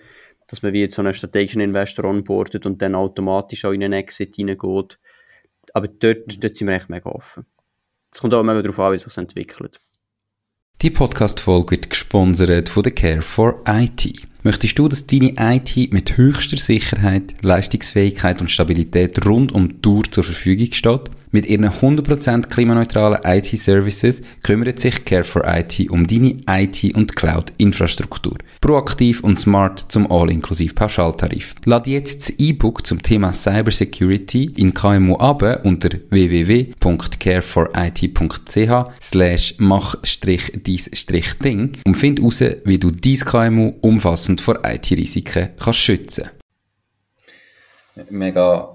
dass man wie so einen strategischen Investor onboardet und dann automatisch auch in einen Exit reingeht. Aber dort, dort sind wir echt mega offen. Es kommt auch mega darauf an, wie sich entwickelt. Die Podcast-Folge wird gesponsert von der Care for IT. Möchtest du, dass deine IT mit höchster Sicherheit, Leistungsfähigkeit und Stabilität rund um die Tour zur Verfügung steht? Mit ihren 100% klimaneutralen IT-Services kümmert sich Care4IT um deine IT- und Cloud-Infrastruktur. Proaktiv und smart zum All-inklusiv Pauschaltarif. Lad jetzt das E-Book zum Thema Cybersecurity in KMU ab unter www.care4it.ch slash mach-dies-ding und find heraus, wie du dein KMU umfassend vor IT-Risiken kannst schützen. Mega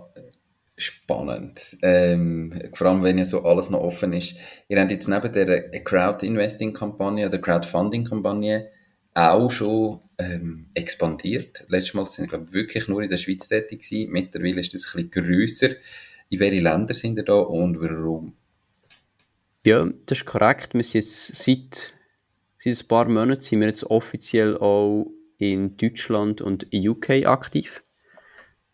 spannend. Ähm, vor allem, wenn ja so alles noch offen ist. Ihr habt jetzt neben der Crowd-Investing-Kampagne oder Crowdfunding-Kampagne auch schon ähm, expandiert. Letztes Mal sind wir, wirklich nur in der Schweiz tätig gewesen. Mittlerweile ist das ein bisschen grösser. In welche Länder sind ihr da und warum? Ja, das ist korrekt. Wir sind jetzt seit, seit ein paar Monaten sind wir jetzt offiziell auch in Deutschland und UK aktiv.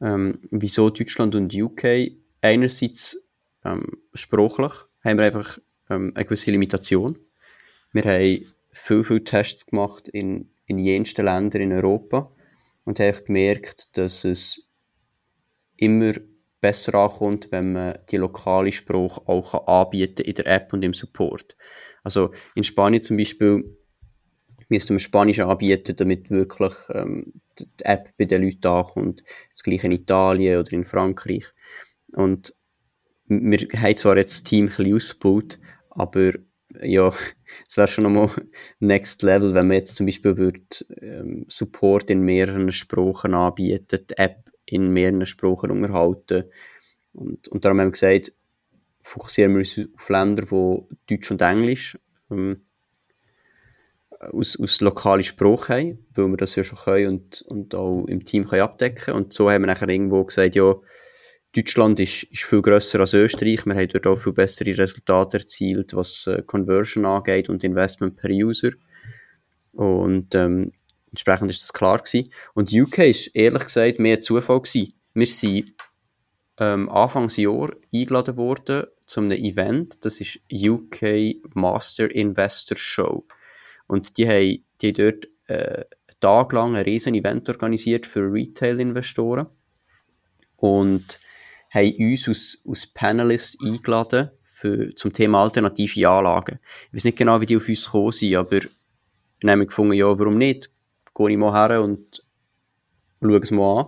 Ähm, wieso Deutschland und UK? Einerseits ähm, sprachlich haben wir einfach ähm, eine gewisse Limitation. Wir haben viel, viel Tests gemacht in, in jensten Ländern in Europa und haben gemerkt, dass es immer besser ankommt, wenn man die lokale Sprache auch anbieten kann in der App und im Support. Also in Spanien zum Beispiel müsste man Spanisch anbieten, damit wirklich ähm, die App bei den Leuten ankommt. Das gleiche in Italien oder in Frankreich. Und wir haben zwar jetzt das Team ein ausgebaut, aber ja, es wäre schon nochmal Next Level, wenn man jetzt zum Beispiel würde, ähm, Support in mehreren Sprachen anbieten, die App in mehreren Sprachen unterhalten. Und, und darum haben wir gesagt, fokussieren wir uns auf Länder, wo Deutsch und Englisch ähm, aus, aus lokalen Sprache haben, weil wir das ja schon können und, und auch im Team können abdecken Und so haben wir nachher irgendwo gesagt, ja, Deutschland ist, ist viel grösser als Österreich. Wir haben dort auch viel bessere Resultate erzielt, was äh, Conversion angeht und Investment per User. Und ähm, entsprechend ist das klar gewesen. Und UK ist ehrlich gesagt mehr Zufall gewesen. Wir sind ähm, Anfangsjahr eingeladen worden zu einem Event. Das ist UK Master Investor Show. Und die haben, die dort äh, einen Tag lang ein riesen Event organisiert für Retail-Investoren und haben uns als, als Panelist eingeladen für, zum Thema alternative Anlagen. Ich weiß nicht genau, wie die auf uns gekommen sind, aber wir haben gefunden, ja, warum nicht? Gehe ich mal her und schaue es mal an.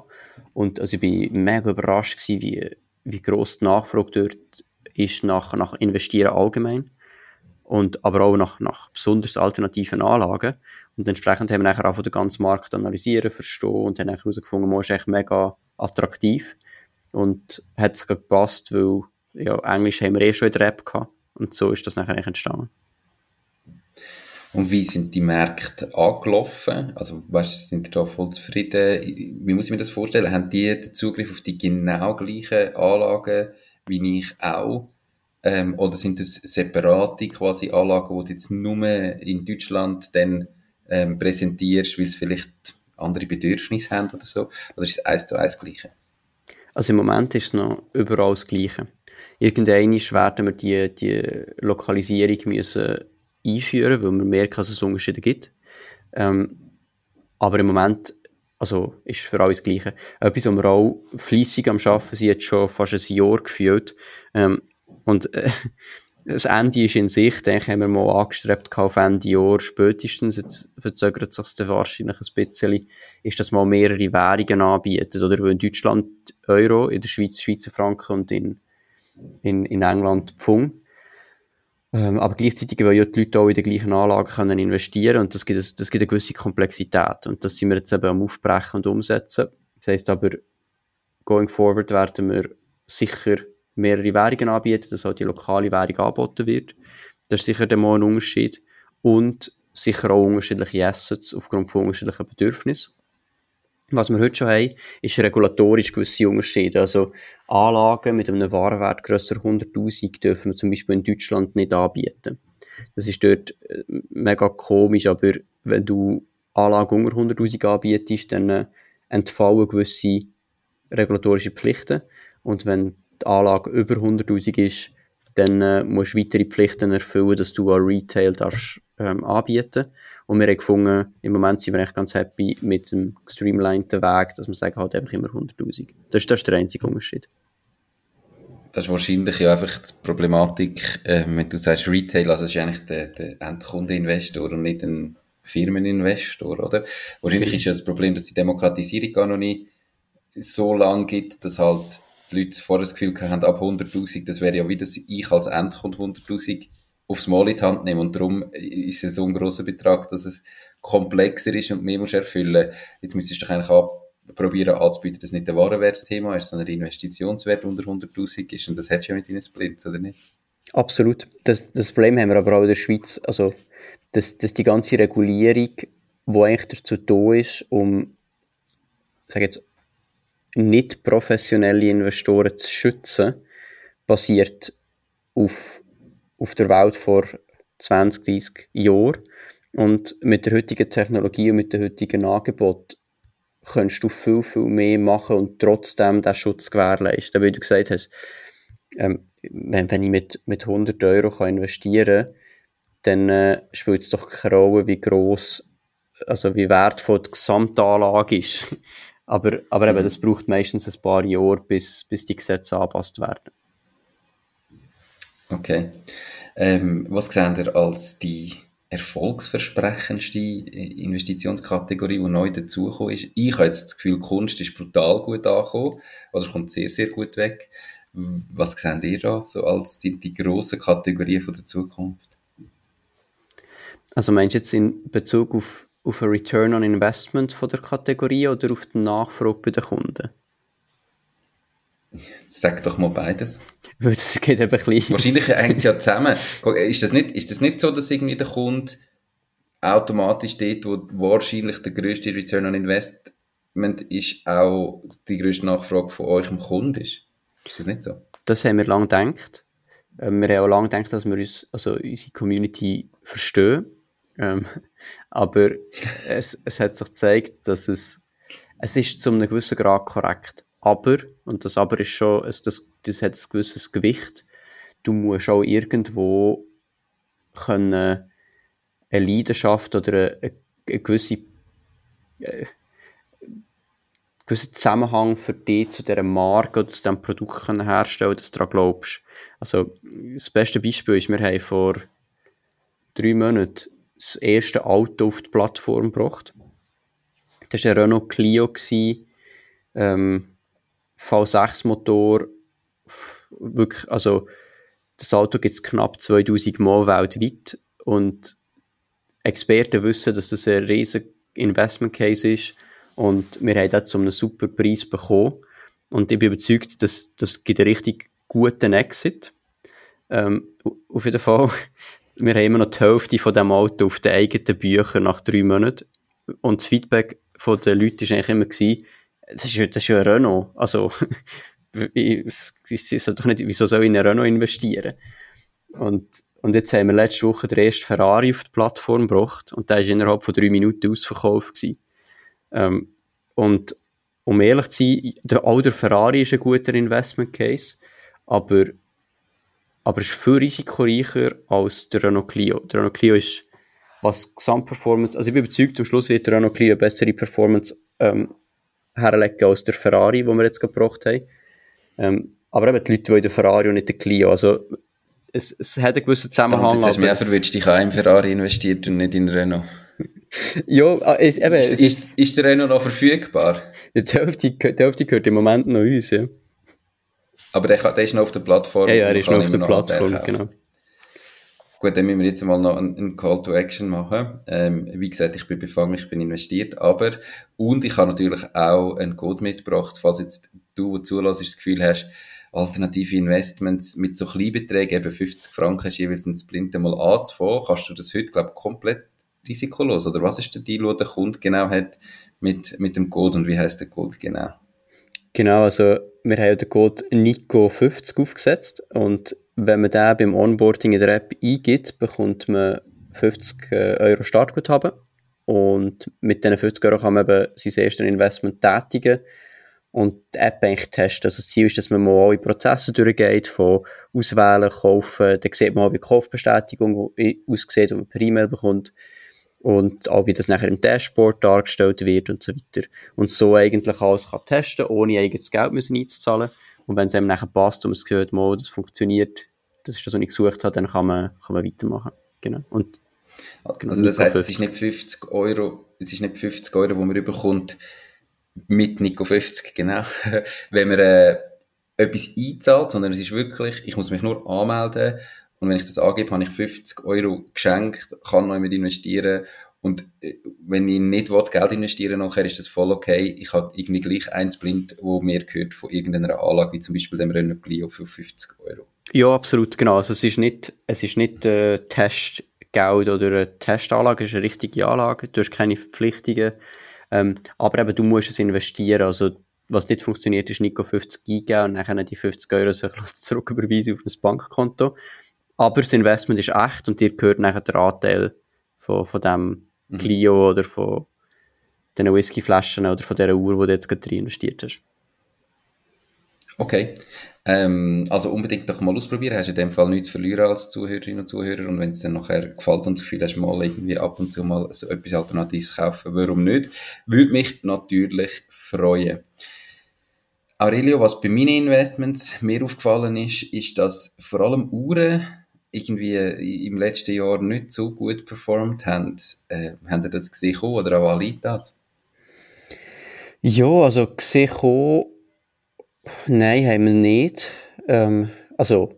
Und also ich war mega überrascht gewesen, wie, wie gross die Nachfrage dort ist nach, nach Investieren allgemein und aber auch nach, nach besonders alternativen Anlagen. Und entsprechend haben wir nachher auch den ganzen Markt analysieren, verstehen und haben herausgefunden, man ist echt mega attraktiv und hat sich gepasst, weil ja, Englisch haben wir eh schon in der App gehabt und so ist das nachher entstanden. Und wie sind die Märkte angelaufen? Also, weißt, sind die da voll zufrieden? Wie muss ich mir das vorstellen? Haben die den Zugriff auf die genau gleichen Anlagen wie ich auch? Ähm, oder sind das separate quasi Anlagen, die du jetzt nur in Deutschland dann ähm, präsentierst, weil es vielleicht andere Bedürfnisse haben oder so? Oder ist es eins zu eins Gleiche? Also im Moment ist es noch überall das Gleiche. Irgendwann werden wir die, die Lokalisierung müssen einführen, weil wir merken, dass es Unterschiede gibt. Ähm, aber im Moment also ist für alles das Gleiche. Etwas, was wir auch fleissig am Arbeiten sind, jetzt schon fast ein Jahr gefühlt. Ähm, und äh, das Ende ist in Sicht. Eigentlich haben wir mal angestrebt auf Ende Jahr spätestens. Jetzt verzögert sich das wahrscheinlich ein bisschen. Ist, dass man mehrere Währungen anbietet. Oder in Deutschland Euro, in der Schweiz Schweizer Franken und in, in, in England Pfund. Ähm, aber gleichzeitig wollen ja die Leute auch in die gleichen Anlagen können investieren und das gibt, das gibt eine gewisse Komplexität. Und das sind wir jetzt eben am Aufbrechen und Umsetzen. Das heisst aber, going forward werden wir sicher mehrere Währungen anbieten, dass auch die lokale Währung angeboten wird. Das ist sicher der mal ein Unterschied. Und sicher auch unterschiedliche Assets aufgrund von unterschiedlichen Bedürfnissen. Was wir heute schon haben, ist regulatorisch gewisse Unterschiede. Also Anlagen mit einem Warenwert grösser 100.000 dürfen wir zum Beispiel in Deutschland nicht anbieten. Das ist dort äh, mega komisch, aber wenn du Anlagen unter 100.000 anbietest, dann äh, entfallen gewisse regulatorische Pflichten. Und wenn die Anlage über 100.000 ist, dann äh, musst du weitere Pflichten erfüllen, dass du an Retail darfst ähm, anbieten. Und wir haben gefunden, im Moment sind wir echt ganz happy mit dem streamlineden Weg, dass wir sagen, halt einfach immer 100'000. Das, ist, das ist der einzige Unterschied. Das ist wahrscheinlich ja einfach die Problematik, äh, wenn du sagst Retail, also das ist eigentlich der, der Endkundeninvestor und nicht ein Firmeninvestor, oder? Wahrscheinlich ist ja das Problem, dass die Demokratisierung gar noch nicht so lang gibt, dass halt die Leute vorher das Gefühl haben, ab 100'000, das wäre ja wie das ich als Endkunde 100'000 aufs Mal in die Hand nehmen. Und darum ist es so ein grosser Betrag, dass es komplexer ist und mehr muss erfüllen. Jetzt müsstest du eigentlich auch probieren anzubieten, dass nicht der Warenwertsthema ist, sondern der Investitionswert unter 100'000 ist. Und das hättest du ja mit deinen Splits, oder nicht? Absolut. Das, das Problem haben wir aber auch in der Schweiz. Also, dass, dass die ganze Regulierung, die eigentlich dazu da ist, um, sag jetzt, nicht professionelle Investoren zu schützen, basiert auf auf der Welt vor 20, 30 Jahren. Und mit der heutigen Technologie und mit dem heutigen Angebot kannst du viel, viel mehr machen und trotzdem den Schutz gewährleisten. Wie du gesagt hast, ähm, wenn, wenn ich mit, mit 100 Euro kann investieren kann, dann äh, spielt es doch keine Rolle, wie gross, also wie wertvoll die Gesamtanlage ist. Aber, aber eben, mhm. das braucht meistens ein paar Jahre, bis, bis die Gesetze angepasst werden. Okay. Ähm, was seht ihr als die erfolgsversprechendste Investitionskategorie, die neu dazugekommen ist? Ich habe jetzt das Gefühl, Kunst ist brutal gut angekommen oder kommt sehr, sehr gut weg. Was seht ihr da so als die, die grossen Kategorien von der Zukunft? Also meinst du jetzt in Bezug auf, auf ein Return on Investment von der Kategorie oder auf die Nachfrage bei den Kunden? Sag doch mal beides. Weil das geht eben ein. Wahrscheinlich hängt es ja zusammen. Ist das, nicht, ist das nicht so, dass irgendwie der Kunde automatisch dort, wo wahrscheinlich der grösste Return on Investment ist, auch die grösste Nachfrage von euch im Kunden ist? Ist das nicht so? Das haben wir lange gedacht. Ähm, wir haben auch lange gedacht, dass wir uns, also unsere Community verstehen. Ähm, aber es, es hat sich gezeigt, dass es, es ist zu einem gewissen Grad korrekt aber, und das Aber ist schon, das, das, das hat ein gewisses Gewicht, du musst auch irgendwo können eine Leidenschaft oder eine, eine gewisse äh, gewissen Zusammenhang für dich zu dieser Marke oder zu diesem Produkt können herstellen dass du daran glaubst. Also, das beste Beispiel ist, wir haben vor drei Monaten das erste Auto auf die Plattform gebracht. Das war ein Renault Clio. ähm, V6-Motor, wirklich, also das Auto gibt es knapp 2000 Mal weltweit und Experten wissen, dass das ein riesiger Investment Case ist und wir haben das zu einem super Preis bekommen und ich bin überzeugt, dass das gibt einen richtig guten Exit. Ähm, auf jeden Fall, wir haben immer noch die Hälfte von dem Auto auf den eigenen Büchern nach drei Monaten und das Feedback von den Leuten war eigentlich immer gewesen, das ist, das ist ja ein Renault. Also, ich, doch nicht, wieso soll ich in einen Renault investieren? Und, und jetzt haben wir letzte Woche den ersten Ferrari auf die Plattform gebracht und der war innerhalb von drei Minuten ausverkauft. Ähm, und um ehrlich zu sein, der, auch der Ferrari ist ein guter Investment Case, aber, aber ist viel risikoreicher als der Renault Clio. Der Renault Clio ist, was Gesamtperformance, also ich bin überzeugt, am Schluss wird der Renault Clio eine bessere Performance ähm, herlegen als der Ferrari, den wir jetzt gebracht haben. Ähm, aber eben die Leute wollen den Ferrari und nicht den Clio. Also, es, es hat einen gewissen Zusammenhang. Jetzt hast du mehr verwirrt, dich auch in Ferrari investiert und nicht in Renault. ja, ah, es, eben, ist, ist, ist, der Renault noch verfügbar? Die Hälfte, die Hälfte gehört im Moment noch uns, ja. Aber der, der ist noch auf der Plattform. Ja, ja, er ist noch auf der Plattform, genau. Gut, dann müssen wir jetzt mal noch einen, Call to Action machen. Ähm, wie gesagt, ich bin befangen, ich bin investiert, aber, und ich habe natürlich auch einen Code mitgebracht, falls jetzt du, der zulässt, das Gefühl hast, alternative Investments mit so Kleinbeträgen, eben 50 Franken ist jeweils ein Splint einmal anzufangen. Kannst du das heute, glaube ich, komplett risikolos? Oder was ist der Deal, den der Kunde genau hat mit, mit dem Code und wie heißt der Code genau? Genau, also wir haben den Code NICO50 aufgesetzt und wenn man den beim Onboarding in der App eingibt, bekommt man 50 äh, Euro Startguthaben und mit diesen 50 Euro kann man eben sein erstes Investment tätigen und die App eigentlich testen. Also das Ziel ist, dass man mal alle Prozesse durchgeht, von Auswählen, Kaufen, dann sieht man auch, wie die Kaufbestätigung aussieht, die man per E-Mail bekommt und auch wie das nachher im Dashboard dargestellt wird und so weiter. Und so eigentlich alles kann testen, ohne eigenes Geld müssen einzuzahlen. Und wenn es einem nachher passt und man Gefühl hat, das funktioniert, das ist das, was ich gesucht habe, dann kann man, kann man weitermachen. Genau. Und, genau, also das heißt, es ist nicht 50 Euro, es ist nicht 50 Euro, wo man überkommt mit Nico 50, genau. wenn man äh, etwas einzahlt, sondern es ist wirklich, ich muss mich nur anmelden und wenn ich das angebe, habe ich 50 Euro geschenkt, kann noch mit investieren. Und äh, wenn ich nicht will, Geld investieren nachher ist das voll okay. Ich habe irgendwie gleich eins blind, wo mir gehört von irgendeiner Anlage, wie zum Beispiel dem Renault Clio für 50 Euro. Ja, absolut, genau. Also es ist nicht, es ist nicht äh, Testgeld oder eine Testanlage, es ist eine richtige Anlage. Du hast keine Verpflichtungen. Ähm, aber eben, du musst es investieren. Also was nicht funktioniert, ist Nico 50 eingeben und dann die 50 Euro zurücküberweisen auf ein Bankkonto. Aber das Investment ist echt und dir gehört nachher der Anteil von, von dem mhm. Clio oder von den Whiskyflaschen oder von dieser Uhr, die du jetzt gerade investiert hast. Okay. Ähm, also unbedingt doch mal ausprobieren. Hast in dem Fall nichts zu verlieren als Zuhörerinnen und Zuhörer. Und wenn es dann nachher gefällt und so viel hast, mal irgendwie ab und zu mal so etwas Alternatives kaufen, warum nicht? Würde mich natürlich freuen. Aurelio, was bei meinen Investments mir aufgefallen ist, ist, dass vor allem Uhren irgendwie im letzten Jahr nicht so gut performt haben. Äh, habt ihr das gesehen oder auch Alitas? Ja, also gesehen nein, haben wir nicht. Ähm, also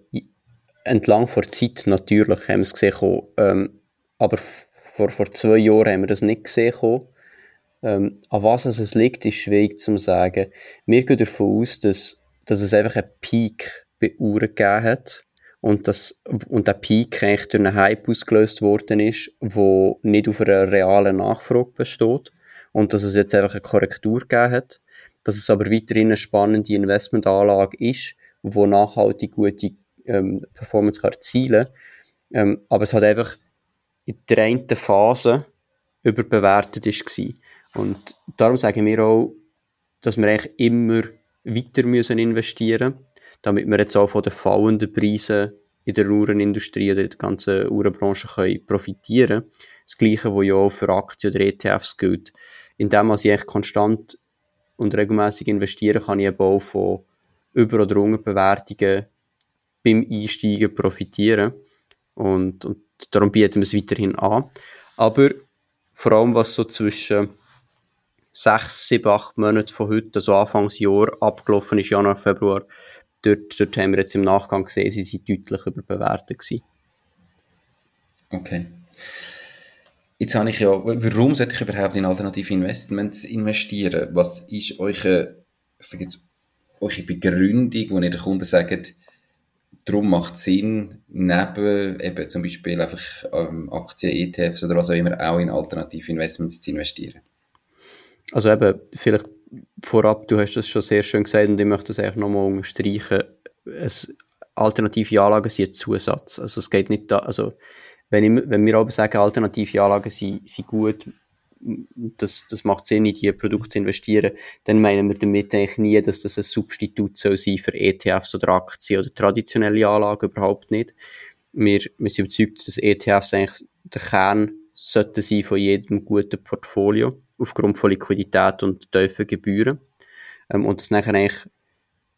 entlang der Zeit natürlich haben wir es gesehen ähm, aber vor, vor zwei Jahren haben wir das nicht gesehen ähm, an was es liegt, ist schwierig zu sagen. Wir gehen davon aus, dass, dass es einfach einen Peak bei Uhren gegeben hat und, das, und der Peak eigentlich durch einen Hype ausgelöst worden ist, wo nicht auf einer realen Nachfrage besteht und dass es jetzt einfach eine Korrektur gegeben hat, dass es aber weiterhin eine spannende Investmentanlage ist, wo nachhaltig gute ähm, Performance kann erzielen kann, ähm, aber es hat einfach in der einen Phase überbewertet ist gewesen. Und darum sagen wir auch, dass wir eigentlich immer weiter müssen investieren. müssen damit wir jetzt auch von den fallenden Preisen in der Uhrenindustrie oder in der ganzen Uhrenbranche können profitieren Das Gleiche, was ja auch für Aktien oder ETFs gilt. Indem ich eigentlich konstant und regelmäßig investiere, kann ich eben auch von Über- oder Unterbewertungen beim Einsteigen profitieren. Und, und darum bieten wir es weiterhin an. Aber vor allem, was so zwischen sechs, sieben, acht Monaten von heute, also Anfangsjahr, abgelaufen ist, Januar, Februar, dort, dort haben wir jetzt im Nachgang gesehen, sie sind deutlich überbewertet gewesen. Okay. Jetzt habe ich ja, warum sollte ich überhaupt in alternative Investments investieren? Was ist eure, ich sage jetzt, eure Begründung, wo ihr den Kunden sagt, darum macht es Sinn, neben eben zum Beispiel einfach ähm, Aktien, ETFs oder was auch immer, auch in alternative Investments zu investieren? Also eben, vielleicht vorab, du hast das schon sehr schön gesagt und ich möchte das eigentlich nochmal unterstreichen. Es, alternative Anlagen sind ein Zusatz. Also es geht nicht da, also wenn, ich, wenn wir aber sagen, alternative Anlagen sind, sind gut, das, das macht Sinn, in diese Produkte zu investieren, dann meinen wir damit eigentlich nie, dass das ein Substitut soll sein für ETFs oder Aktien oder traditionelle Anlagen, überhaupt nicht. Wir, wir sind überzeugt, dass ETFs eigentlich der Kern sollten sein von jedem guten Portfolio aufgrund von Liquidität und tiefen Gebühren. Ähm, und dass nachher eigentlich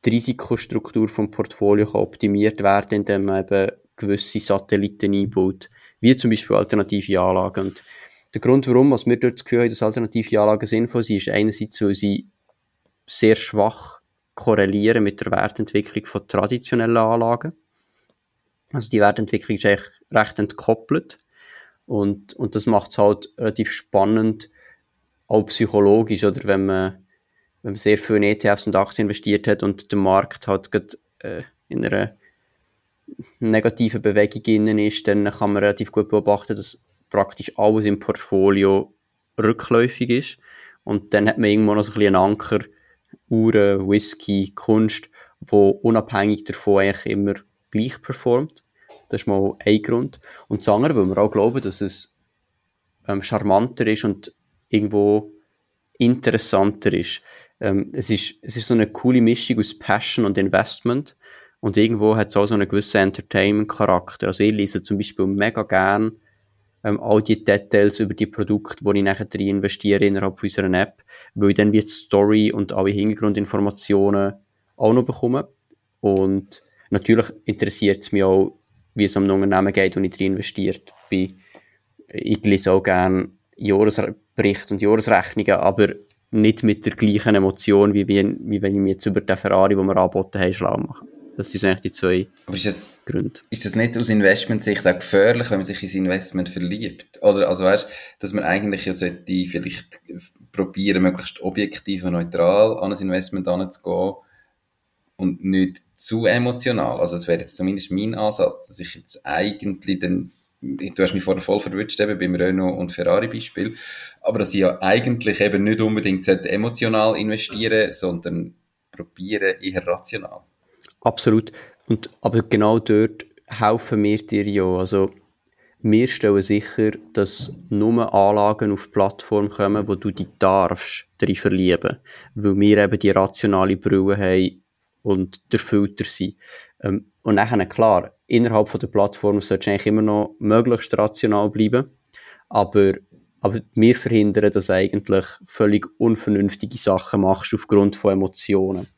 die Risikostruktur vom Portfolio kann optimiert werden, indem man eben gewisse Satelliten einbaut, wie zum Beispiel alternative Anlagen. Und der Grund, warum was wir dort das Gefühl haben, dass alternative Anlagen sinnvoll sind, ist einerseits, weil sie sehr schwach korrelieren mit der Wertentwicklung von traditionellen Anlagen. Also die Wertentwicklung ist eigentlich recht entkoppelt. Und, und das macht es halt relativ spannend, auch psychologisch, oder wenn man, wenn man sehr viel in ETFs und Aktien investiert hat und der Markt halt äh, in einer negativen Bewegung innen ist, dann kann man relativ gut beobachten, dass praktisch alles im Portfolio rückläufig ist. Und dann hat man irgendwo noch so ein bisschen einen Anker, Uhren, Whisky, Kunst, wo unabhängig davon eigentlich immer gleich performt. Das ist mal ein Grund. Und das andere, weil wir auch glauben, dass es ähm, charmanter ist und irgendwo interessanter ist. Ähm, es ist. Es ist so eine coole Mischung aus Passion und Investment. Und irgendwo hat es auch so einen gewissen Entertainment-Charakter. Also ich lese zum Beispiel mega gern ähm, all die Details über die Produkte, die ich nachher drin investiere innerhalb unserer App, weil ich dann wie die Story und alle Hintergrundinformationen auch noch bekomme. Und natürlich interessiert es mich auch, wie es ein Unternehmen geht, wo ich drin investiert bin. Ich lese auch gerne Jahresberichte und Jahresrechnungen, aber nicht mit der gleichen Emotion, wie, wie, wie wenn ich mich jetzt über den Ferrari, den wir angeboten haben, schlau mache. Das sind eigentlich die zwei Aber ist das, Gründe. Ist das nicht aus Investmentsicht auch gefährlich, wenn man sich ins Investment verliebt? Oder, also weißt, dass man eigentlich ja sollte vielleicht probieren, möglichst objektiv und neutral an ein Investment anzugehen und nicht zu emotional. Also das wäre jetzt zumindest mein Ansatz, dass ich jetzt eigentlich dann du hast mich vorher voll verwünscht, eben beim Renault und Ferrari Beispiel, aber dass ich ja eigentlich eben nicht unbedingt emotional investieren sondern probieren eher rational. Absolut. Und, aber genau dort helfen wir dir ja. Also, wir stellen sicher, dass nur Anlagen auf die Plattform kommen, wo du dich darfst drin verlieben. Weil wir eben die rationale Brille haben und der Filter sind. Ähm, und dann, klar, innerhalb von der Plattform solltest du eigentlich immer noch möglichst rational bleiben. Aber, aber wir verhindern, dass du eigentlich völlig unvernünftige Sachen machst aufgrund von Emotionen.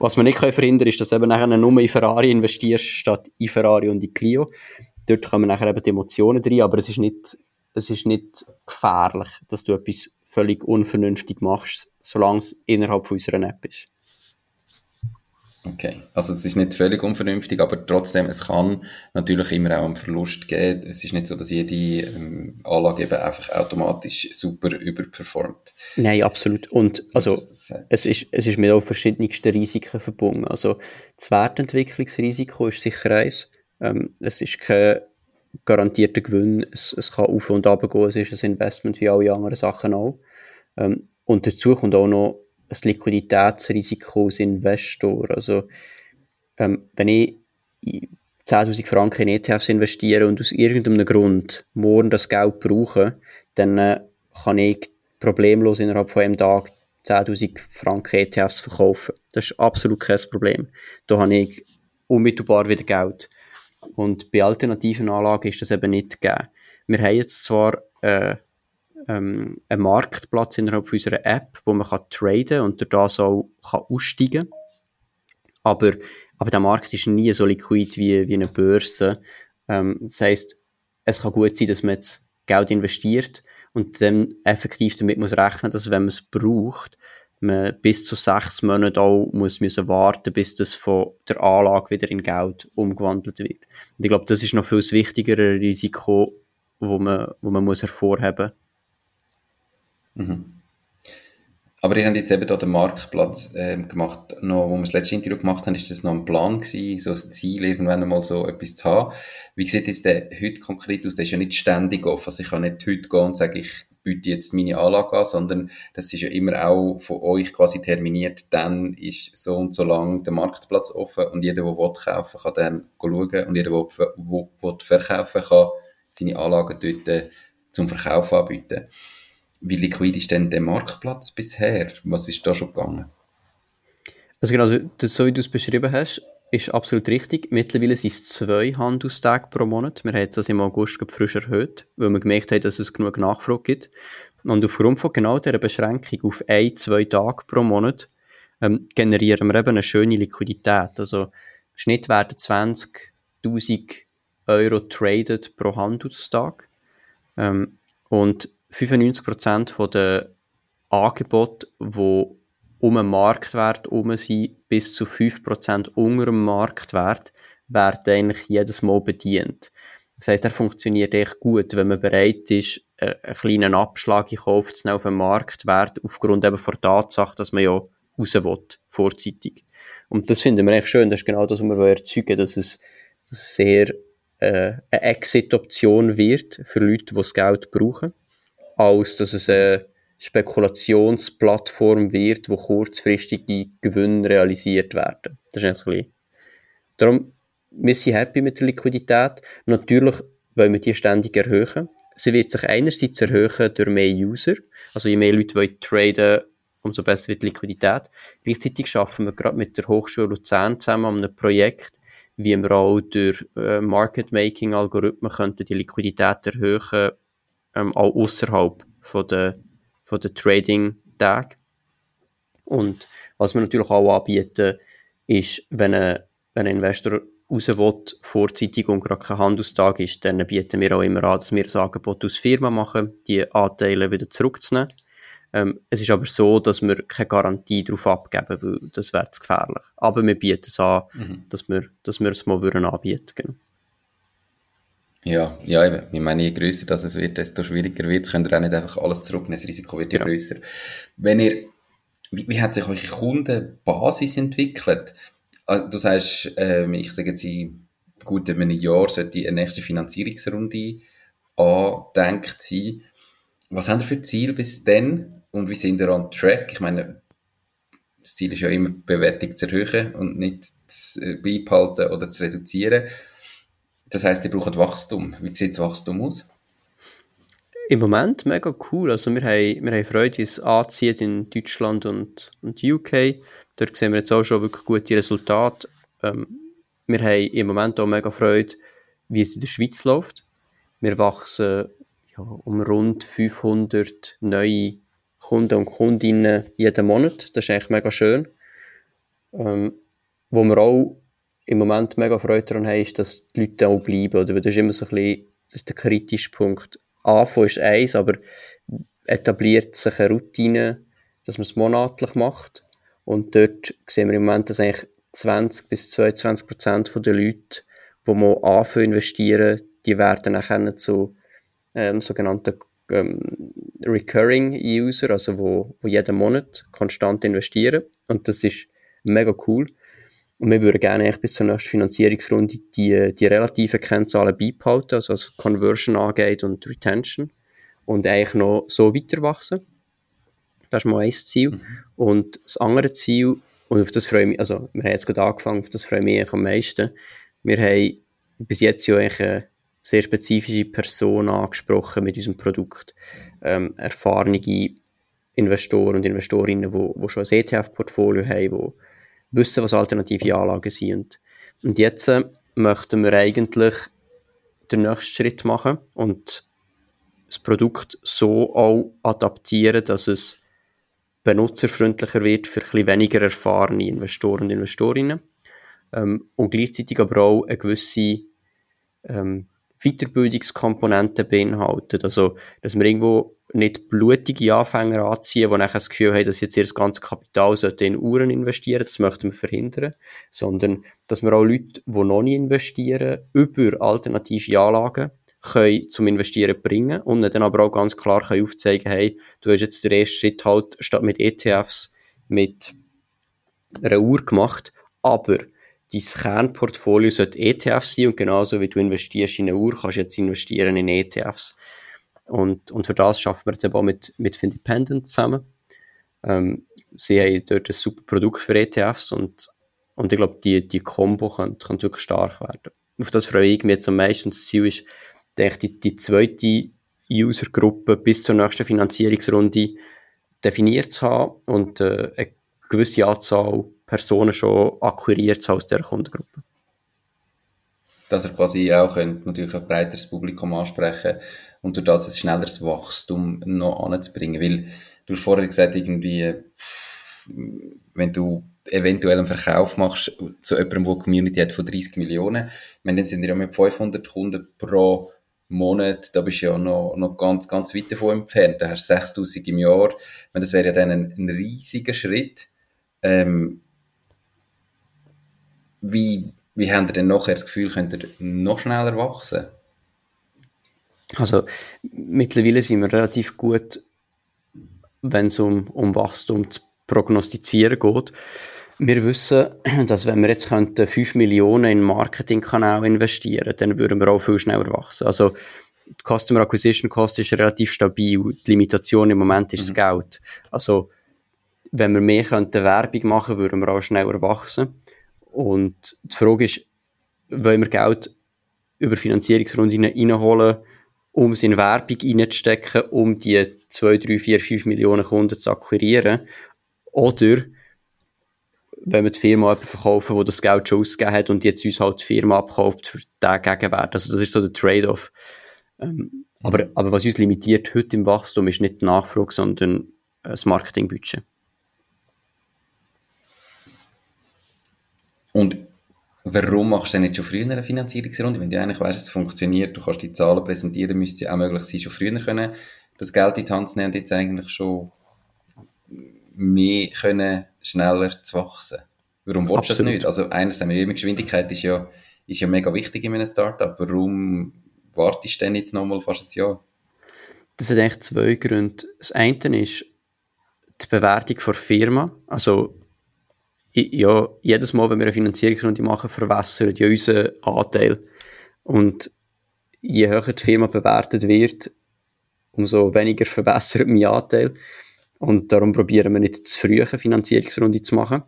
Was man nicht verhindern kann, ist, dass du eben nachher nur in Ferrari investierst, statt in Ferrari und in Clio. Dort kommen nachher eben die Emotionen rein, aber es ist nicht, es ist nicht gefährlich, dass du etwas völlig unvernünftig machst, solange es innerhalb von unserer App ist. Okay, also es ist nicht völlig unvernünftig, aber trotzdem, es kann natürlich immer auch einen Verlust geben. Es ist nicht so, dass jede ähm, Anlage eben einfach automatisch super überperformt. Nein, absolut. Und also das, es, ist, es ist mit auch verschiedensten Risiken verbunden. Also das Wertentwicklungsrisiko ist sicher eins. Ähm, es ist kein garantierter Gewinn. Es, es kann auf und ab gehen. Es ist ein Investment wie alle anderen Sachen auch. Ähm, und dazu kommt auch noch ein Liquiditätsrisiko als Investor. Also, ähm, wenn ich 10.000 Franken in ETFs investiere und aus irgendeinem Grund morgen das Geld brauche, dann äh, kann ich problemlos innerhalb von einem Tag 10.000 Franken ETFs verkaufen. Das ist absolut kein Problem. Da habe ich unmittelbar wieder Geld. Und bei alternativen Anlagen ist das eben nicht gegeben. Wir haben jetzt zwar äh, ähm, einen Marktplatz innerhalb unserer App, wo man kann traden und durch das auch kann aussteigen kann. Aber, aber der Markt ist nie so liquid wie, wie eine Börse. Ähm, das heisst, es kann gut sein, dass man jetzt Geld investiert und dann effektiv damit muss rechnen, dass wenn man es braucht, man bis zu sechs Monate auch muss müssen warten, bis das von der Anlage wieder in Geld umgewandelt wird. Und ich glaube, das ist noch viel wichtigere Risiko, wo man, wo man muss hervorheben muss. Mhm. Aber ihr habt jetzt eben hier den Marktplatz ähm, gemacht, noch, wo wir das letzte Interview gemacht haben, ist das noch ein Plan gewesen, so ein Ziel, irgendwann einmal so etwas zu haben. Wie sieht jetzt der heute konkret aus? Der ist ja nicht ständig offen. Also ich kann nicht heute gehen und sagen, ich biete jetzt meine Anlage an, sondern das ist ja immer auch von euch quasi terminiert. Dann ist so und so lang der Marktplatz offen und jeder, der will kaufen kann dann schauen und jeder, der will verkaufen kann, seine Anlagen dort äh, zum Verkauf anbieten. Wie liquid ist denn der Marktplatz bisher? Was ist da schon gegangen? Also genau, das, so wie du es beschrieben hast, ist absolut richtig. Mittlerweile sind es zwei Handelstage pro Monat. Wir haben das im August frisch erhöht, weil wir gemerkt haben, dass es genug Nachfrage gibt. Und aufgrund von genau dieser Beschränkung auf ein, zwei Tage pro Monat ähm, generieren wir eben eine schöne Liquidität. Also im Schnitt werden 20.000 Euro traded pro Handelstag. Ähm, und 95% der Angebote, die um den Marktwert herum sind, bis zu 5% unter dem Marktwert, werden eigentlich jedes Mal bedient. Das heisst, er funktioniert echt gut, wenn man bereit ist, einen kleinen Abschlag in Kauf zu nehmen auf den Marktwert, aufgrund eben der Tatsache, dass man ja raus will, vorzeitig. Und das finden wir eigentlich schön. Das ist genau das, was wir erzeugen dass es sehr äh, eine Exit-Option wird für Leute, die das Geld brauchen, als dass es eine Spekulationsplattform wird, wo kurzfristige Gewinne realisiert werden. Das ist ein bisschen. Darum, wir sind happy mit der Liquidität. Natürlich wollen wir die ständig erhöhen. Sie wird sich einerseits erhöhen durch mehr User. Also je mehr Leute wollen traden, umso besser wird die Liquidität. Gleichzeitig arbeiten wir gerade mit der Hochschule Luzern zusammen an einem Projekt, wie wir auch durch äh, Market-Making-Algorithmen könnten die Liquidität erhöhen, ähm, auch außerhalb von der, von der Trading-Tage. Und was wir natürlich auch anbieten, ist, wenn ein, wenn ein Investor raus will, vorzeitig und gerade kein Handelstag ist, dann bieten wir auch immer an, dass wir ein Angebot aus Firma machen, die Anteile wieder zurückzunehmen. Ähm, es ist aber so, dass wir keine Garantie darauf abgeben, weil das wäre zu gefährlich. Aber wir bieten es an, mhm. dass, wir, dass wir es mal würden anbieten genau. Ja, ja, eben. Ich meine, je grösser das es wird, desto schwieriger wird es. Könnt ihr auch nicht einfach alles zurücknehmen. Das Risiko wird ja grösser. Wenn ihr, wie, wie hat sich eure Kundenbasis entwickelt? Also, du sagst, ähm, ich sage jetzt, in gut einem Jahr sollte die nächste Finanzierungsrunde andenkt sein. Was haben ihr für Ziel bis dann? Und wie sind ihr on track? Ich meine, das Ziel ist ja immer, die Bewertung zu erhöhen und nicht zu äh, beibehalten oder zu reduzieren. Das heißt, ihr braucht Wachstum. Wie sieht das Wachstum aus? Im Moment mega cool. Also wir haben, wir haben Freude, wie es anzieht in Deutschland und, und UK. Dort sehen wir jetzt auch schon wirklich gute Resultate. Ähm, wir haben im Moment auch mega Freude, wie es in der Schweiz läuft. Wir wachsen ja, um rund 500 neue Kunden und Kundinnen jeden Monat. Das ist eigentlich mega schön. Ähm, wo wir auch im Moment mega Freude daran haben, ist, dass die Leute auch bleiben. Oder? das ist immer so ein bisschen das ist der kritische Punkt. Anfangen ist eins, aber etabliert sich eine Routine, dass man es monatlich macht. Und dort sehen wir im Moment, dass eigentlich 20 bis 22 Prozent der Leute, die mal anfangen investieren, die werden nachher zu ähm, sogenannten ähm, Recurring User, also wo, wo jeden Monat konstant investieren. Und das ist mega cool. Und wir würden gerne eigentlich bis zur nächsten Finanzierungsrunde die, die relativen Kennzahlen beibehalten, also was Conversion angeht und Retention. Und eigentlich noch so weiter wachsen. Das ist mal ein Ziel. Mhm. Und das andere Ziel, und auf das freue ich mich, also wir haben jetzt gerade angefangen, auf das freue ich mich am meisten. Wir haben bis jetzt ja eigentlich eine sehr spezifische Person angesprochen mit unserem Produkt. Ähm, erfahrene Investoren und Investorinnen, die, die schon ein ETF-Portfolio haben, die wissen, was alternative Anlagen sind. Und jetzt äh, möchten wir eigentlich den nächsten Schritt machen und das Produkt so auch adaptieren, dass es benutzerfreundlicher wird für ein weniger erfahrene Investoren und Investorinnen ähm, und gleichzeitig aber auch eine gewisse ähm, Weiterbildungskomponente beinhaltet. Also, dass wir irgendwo nicht blutige Anfänger anziehen, die nachher das Gefühl haben, dass jetzt ihr ganzes Kapital in Uhren investieren das möchten wir verhindern, sondern dass wir auch Leute, die noch nicht investieren, über alternative Anlagen können zum Investieren bringen und dann aber auch ganz klar können aufzeigen, hey, du hast jetzt den ersten Schritt halt statt mit ETFs mit einer Uhr gemacht, aber dein Kernportfolio sollte ETFs sein und genauso wie du investierst in eine Uhr, kannst du jetzt investieren in ETFs. Und, und für das schaffen wir jetzt eben auch mit, mit Findependent zusammen. Ähm, sie haben dort ein super Produkt für ETFs und, und ich glaube, die, die Combo kann, kann wirklich stark werden. Auf das freue ich mich jetzt am meisten. Das Ziel ist, denke die, die zweite Usergruppe bis zur nächsten Finanzierungsrunde definiert zu haben und äh, eine gewisse Anzahl Personen schon akquiriert aus dieser Kundengruppe. Dass er quasi auch könnt, natürlich ein breiteres Publikum ansprechen und durch das ein schnelleres Wachstum noch anzubringen. Weil du hast vorher gesagt, irgendwie, wenn du eventuell einen Verkauf machst zu jemandem, der eine Community hat von 30 Millionen, meine, dann sind wir ja mit 500 Kunden pro Monat, da bist du ja noch, noch ganz, ganz weit davon entfernt. Da hast du 6000 im Jahr. meine, das wäre ja dann ein, ein riesiger Schritt. Ähm, wie, wie habt ihr denn nachher das Gefühl, könnt ihr noch schneller wachsen? Also mittlerweile sind wir relativ gut, wenn es um, um Wachstum zu prognostizieren geht. Wir wissen, dass wenn wir jetzt 5 Millionen in Marketingkanal investieren dann würden wir auch viel schneller wachsen. Also die Customer Acquisition Cost ist relativ stabil. Die Limitation im Moment ist mhm. das Geld. Also wenn wir mehr könnten Werbung machen, würden wir auch schneller wachsen. Und die Frage ist, wollen wir Geld über Finanzierungsrunden reinholen, um es in Werbung reinzustecken, um die 2, 3, 4, 5 Millionen Kunden zu akquirieren? Oder wenn wir die Firma verkaufen, wo das Geld schon ausgegeben hat und jetzt uns halt die Firma abkauft für den Gegenwert. Also das ist so der Trade-off. Ähm, aber, aber was uns limitiert heute im Wachstum ist nicht die Nachfrage, sondern das Marketingbudget. Und warum machst du denn nicht schon früher eine Finanzierungsrunde? Wenn du eigentlich weißt, es funktioniert, du kannst die Zahlen präsentieren, müsste es ja auch möglich sein, schon früher können, das Geld in die Hand zu nehmen und jetzt eigentlich schon mehr können, schneller zu wachsen. Warum willst du das nicht? Also einerseits, Geschwindigkeit ist ja, ist ja mega wichtig in einem Startup. Warum wartest du denn jetzt nochmal fast ein Jahr? Das hat eigentlich zwei Gründe. Das eine ist die Bewertung der Firma. Also ja, jedes Mal, wenn wir eine Finanzierungsrunde machen, verwässert ja unser Anteil. Und je höher die Firma bewertet wird, umso weniger verbessert mein Anteil. Und darum probieren wir nicht zu früh eine Finanzierungsrunde zu machen.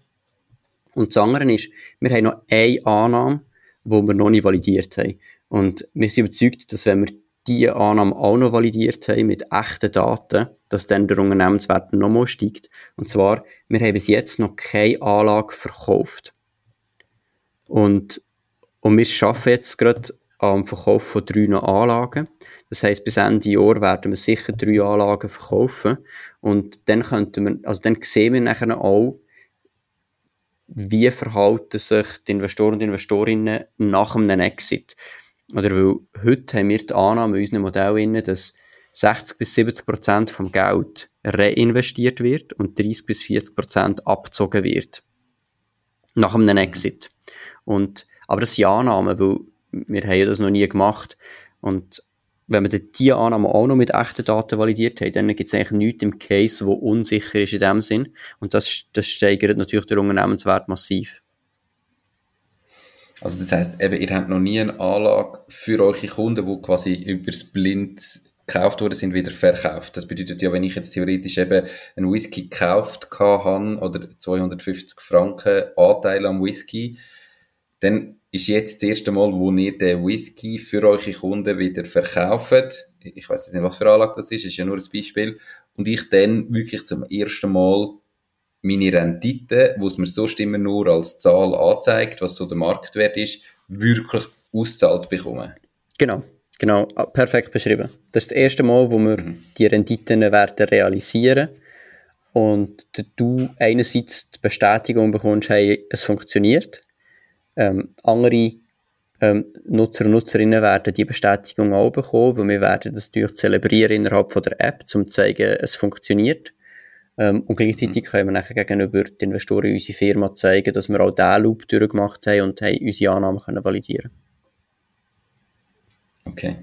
Und das andere ist, wir haben noch eine Annahme, die wir noch nicht validiert haben. Und wir sind überzeugt, dass wenn wir diese Annahme auch noch validiert haben mit echten Daten, dass dann der Unternehmenswert nochmal steigt. Und zwar, wir haben bis jetzt noch keine Anlage verkauft. Und, und wir arbeiten jetzt gerade am Verkauf von drei Anlagen. Das heisst, bis Ende Jahr werden wir sicher drei Anlagen verkaufen. Und dann könnten wir, also dann sehen wir nachher auch, wie verhalten sich die Investoren und Investorinnen nach einem Exit. Oder weil heute haben wir die Annahme in unserem Modell, dass 60 bis 70 Prozent vom Geld reinvestiert wird und 30 bis 40 Prozent abgezogen wird. Nach einem Exit. Und, aber das sind Annahmen, weil wir haben ja das noch nie gemacht. Und wenn wir diese Annahme auch noch mit echten Daten validiert haben, dann gibt es eigentlich nichts im Case, wo unsicher ist in dem Sinn. Und das, das steigert natürlich den Unternehmenswert massiv. Also das heisst, eben, ihr habt noch nie eine Anlage für eure Kunden, die quasi übers Blind gekauft worden sind, wieder verkauft. Das bedeutet ja, wenn ich jetzt theoretisch eben einen Whisky gekauft habe oder 250 Franken Anteil am Whisky, dann ist jetzt das erste Mal, wo ihr den Whisky für eure Kunden wieder verkauft. Ich weiß nicht, was für Anlage das ist, ist ja nur ein Beispiel. Und ich dann wirklich zum ersten Mal meine Rendite, wo es mir sonst immer nur als Zahl anzeigt, was so der Marktwert ist, wirklich auszahlt bekommen. Genau, genau, ah, perfekt beschrieben. Das ist das erste Mal, wo wir mhm. die Renditen werden realisieren und du einerseits die Bestätigung bekommst, hey, es funktioniert. Ähm, andere ähm, Nutzer und Nutzerinnen werden die Bestätigung auch bekommen, weil wir werden das natürlich zelebrieren innerhalb von der App, um zu zeigen, es funktioniert. Ähm, und gleichzeitig mhm. können wir nachher gegenüber den Investoren unsere Firma zeigen, dass wir auch diesen Loop durchgemacht haben und haben unsere Annahmen können validieren Okay.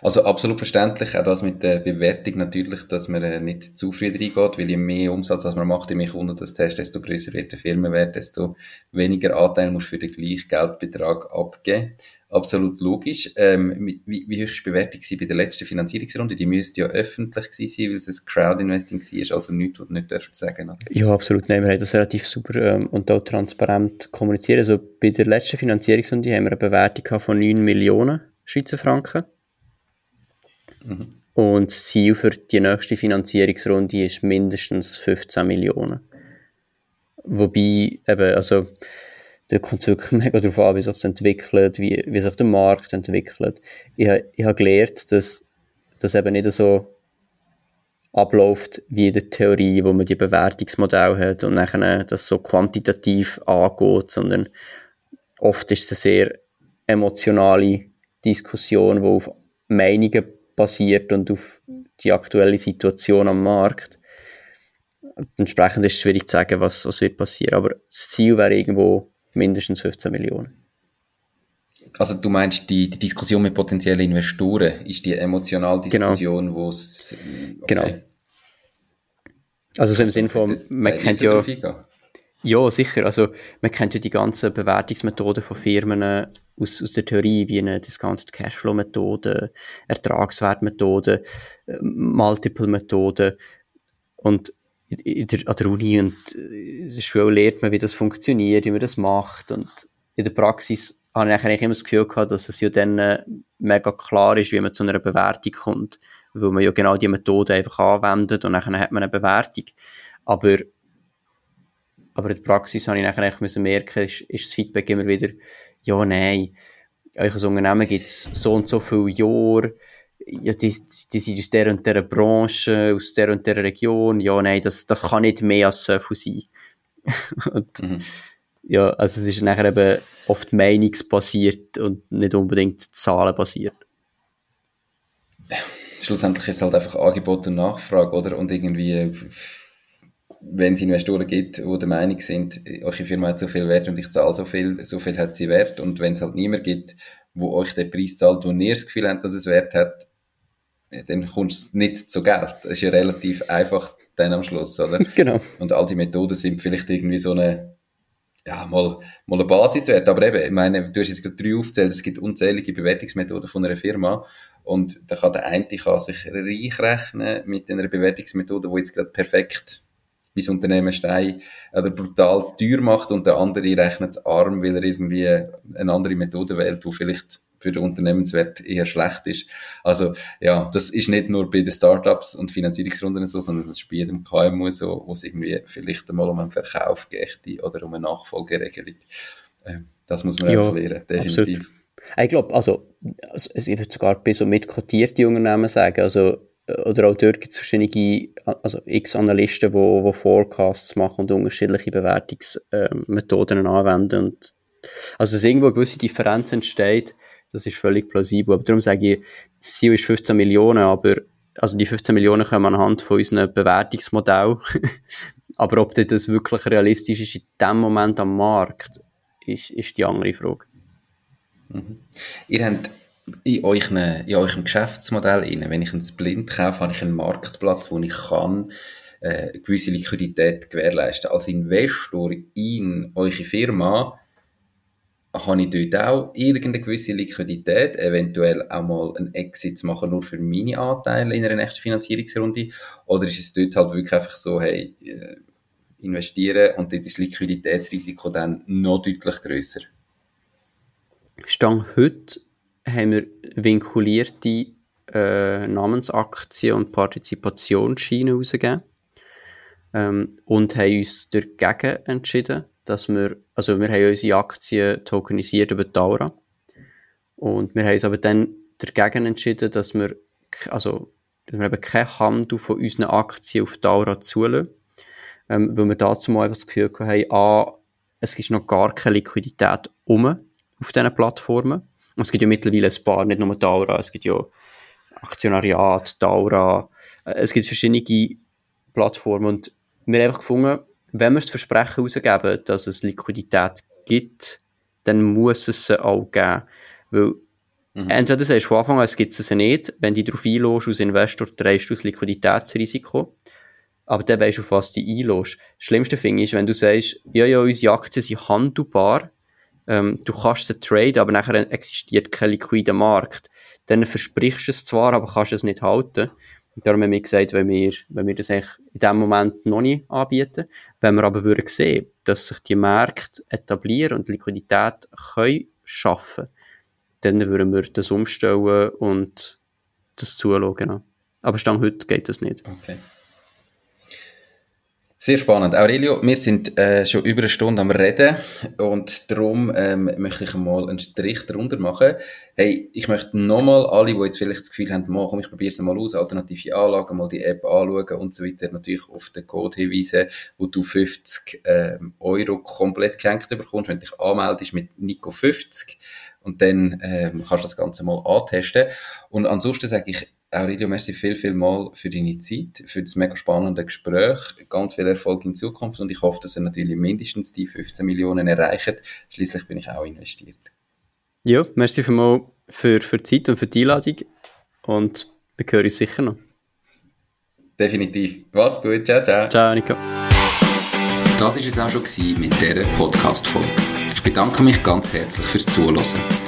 Also absolut verständlich, auch das mit der Bewertung natürlich, dass man äh, nicht zu früh reingeht, weil je mehr Umsatz als man macht, je mehr Kunden das hast, desto größer wird der Firmenwert, desto weniger Anteil musst du für den gleichen Geldbetrag abgeben absolut logisch. Ähm, wie, wie hoch war die Bewertung bei der letzten Finanzierungsrunde? Die müsste ja öffentlich sein, weil es ein Crowd-Investing war, also nichts, was du nicht dürfen sagen oder? Ja, absolut. Nein, wir haben das relativ super ähm, und auch transparent kommuniziert. Also bei der letzten Finanzierungsrunde haben wir eine Bewertung von 9 Millionen Schweizer Franken. Mhm. Und das Ziel für die nächste Finanzierungsrunde ist mindestens 15 Millionen. Wobei, eben, also, da kommt es wirklich mega darauf an, wie sich das entwickelt, wie, wie sich der Markt entwickelt. Ich, ich habe gelernt, dass das eben nicht so abläuft wie in der Theorie, wo man die Bewertungsmodell hat und nachher das so quantitativ angeht, sondern oft ist es eine sehr emotionale Diskussion, die auf Meinungen basiert und auf die aktuelle Situation am Markt. Entsprechend ist es schwierig zu sagen, was, was wird passieren. Aber das Ziel wäre irgendwo mindestens 15 Millionen. Also du meinst, die, die Diskussion mit potenziellen Investoren ist die emotionale genau. Diskussion, wo es... Okay. Genau. Also so im Sinne von, man kennt ja... Ja, sicher. Also, man kennt ja die ganzen Bewertungsmethoden von Firmen aus, aus der Theorie, wie eine Discounted Cashflow-Methode, Ertragswertmethode, äh, Multiple-Methode. Und in der, an der Uni und in der Schule lernt man, wie das funktioniert, wie man das macht. Und in der Praxis habe ich eigentlich immer das Gefühl gehabt, dass es ja dann äh, mega klar ist, wie man zu einer Bewertung kommt. Weil man ja genau die Methode einfach anwendet und dann hat man eine Bewertung. Aber aber in der Praxis habe ich nachher merken, ist, ist das Feedback immer wieder, ja, nein, euch Unternehmen gibt es so und so viele Jahre, ja, die, die sind aus der und der Branche, aus der und der Region, ja, nein, das, das kann nicht mehr als so viel sein. und, mhm. Ja, also es ist nachher eben oft meinungsbasiert und nicht unbedingt zahlenbasiert. Schlussendlich ist es halt einfach Angebot und Nachfrage, oder? Und irgendwie wenn es Investoren gibt, die der Meinung sind, eure Firma hat so viel Wert und ich zahle so viel, so viel hat sie Wert. Und wenn es halt niemand gibt, wo euch den Preis zahlt, wo ihr das Gefühl habt, dass es Wert hat, dann kommst du nicht zu Geld. Das ist ja relativ einfach dann am Schluss, oder? Genau. Und all die Methoden sind vielleicht irgendwie so eine, ja, mal, mal eine Basiswert. Aber eben, ich meine, du hast jetzt gerade drei aufzählt, es gibt unzählige Bewertungsmethoden von einer Firma. Und da kann der eine kann sich reich rechnen mit einer Bewertungsmethode, die jetzt gerade perfekt wie das Unternehmen Stein oder brutal teuer macht und der andere rechnet es arm, weil er irgendwie eine andere Methode wählt, die vielleicht für den Unternehmenswert eher schlecht ist. Also ja, das ist nicht nur bei den Startups und Finanzierungsrunden so, sondern das ist bei jedem KMU so, wo es irgendwie vielleicht einmal um einen Verkauf geht oder um eine Nachfolgeregelung. Ähm, das muss man ja, einfach lernen, definitiv. Absolut. Ich glaube, also, ich würde sogar bei so mitkotierten Unternehmen sagen, also oder auch dort gibt es verschiedene, also x Analysten, die, die Forecasts machen und unterschiedliche Bewertungsmethoden anwenden. Und, also, dass irgendwo eine gewisse Differenz entsteht, das ist völlig plausibel. Aber darum sage ich, das Ziel ist 15 Millionen, aber also die 15 Millionen kommen anhand von unserem Bewertungsmodell. aber ob das wirklich realistisch ist in dem Moment am Markt, ist, ist die andere Frage. Mhm. Ihr habt in, euch in eurem Geschäftsmodell rein, wenn ich einen Splint kaufe, habe ich einen Marktplatz, wo ich kann äh, gewisse Liquidität gewährleisten. Als Investor in eure Firma habe ich dort auch irgendeine gewisse Liquidität, eventuell auch mal einen Exit zu machen, nur für meine Anteile in einer nächsten Finanzierungsrunde? Oder ist es dort halt wirklich einfach so, hey, äh, investieren und dort ist das Liquiditätsrisiko dann noch deutlich grösser? Stand heute haben wir vinkulierte äh, Namensaktien und Partizipationsscheine rausgegeben. Ähm, und haben uns dagegen entschieden, dass wir, also wir haben unsere Aktien tokenisiert über Taura und wir haben uns aber dann dagegen entschieden, dass wir, also, dass wir eben keinen Handel von unseren Aktien auf Taura zulassen, ähm, weil wir dazu mal das Gefühl haben, ah, es ist noch gar keine Liquidität um auf diesen Plattformen es gibt ja mittlerweile ein paar, nicht nur Daura, es gibt ja Aktionariat, Daura, äh, es gibt verschiedene Plattformen und wir haben einfach gefunden, wenn wir das Versprechen rausgeben, dass es Liquidität gibt, dann muss es sie auch geben. Weil mhm. entweder sagst du von Anfang an, es gibt es nicht, wenn du darauf einlässt als Investor, drehst du das Liquiditätsrisiko. Aber dann weißt du, auf was du einlässt. Das schlimmste Ding ist, wenn du sagst, ja, ja, unsere Aktien sind handelbar, ähm, du kannst sie traden, aber nachher existiert kein liquider Markt. Dann versprichst du es zwar, aber kannst es nicht halten. Und darum haben wir gesagt, wenn wir, wenn wir das eigentlich in dem Moment noch nicht anbieten, wenn wir aber würden sehen, dass sich die Märkte etablieren und Liquidität können schaffen, dann würden wir das umstellen und das zuschauen. Aber stand heute geht das nicht. Okay. Sehr spannend. Aurelio, wir sind äh, schon über eine Stunde am Reden und darum ähm, möchte ich mal einen Strich darunter machen. Hey, ich möchte nochmal alle, die jetzt vielleicht das Gefühl haben, mal, komm, ich probiere es mal aus, alternative Anlagen, mal die App anschauen und so weiter, natürlich auf den Code hinweisen, wo du 50 ähm, Euro komplett geschenkt bekommst, wenn du dich anmeldest mit Nico50 und dann ähm, kannst du das Ganze mal antesten. Und ansonsten sage ich, Aurelio, merci viel, viel mal für deine Zeit, für das mega spannende Gespräch. Ganz viel Erfolg in Zukunft und ich hoffe, dass ihr natürlich mindestens die 15 Millionen erreicht. Schließlich bin ich auch investiert. Ja, merci für, mal für, für die Zeit und für die Einladung und wir hören uns sicher noch. Definitiv. Was gut. Ciao, ciao. Ciao, Nico. Das war es auch schon mit dieser Podcast-Folge. Ich bedanke mich ganz herzlich fürs Zuhören.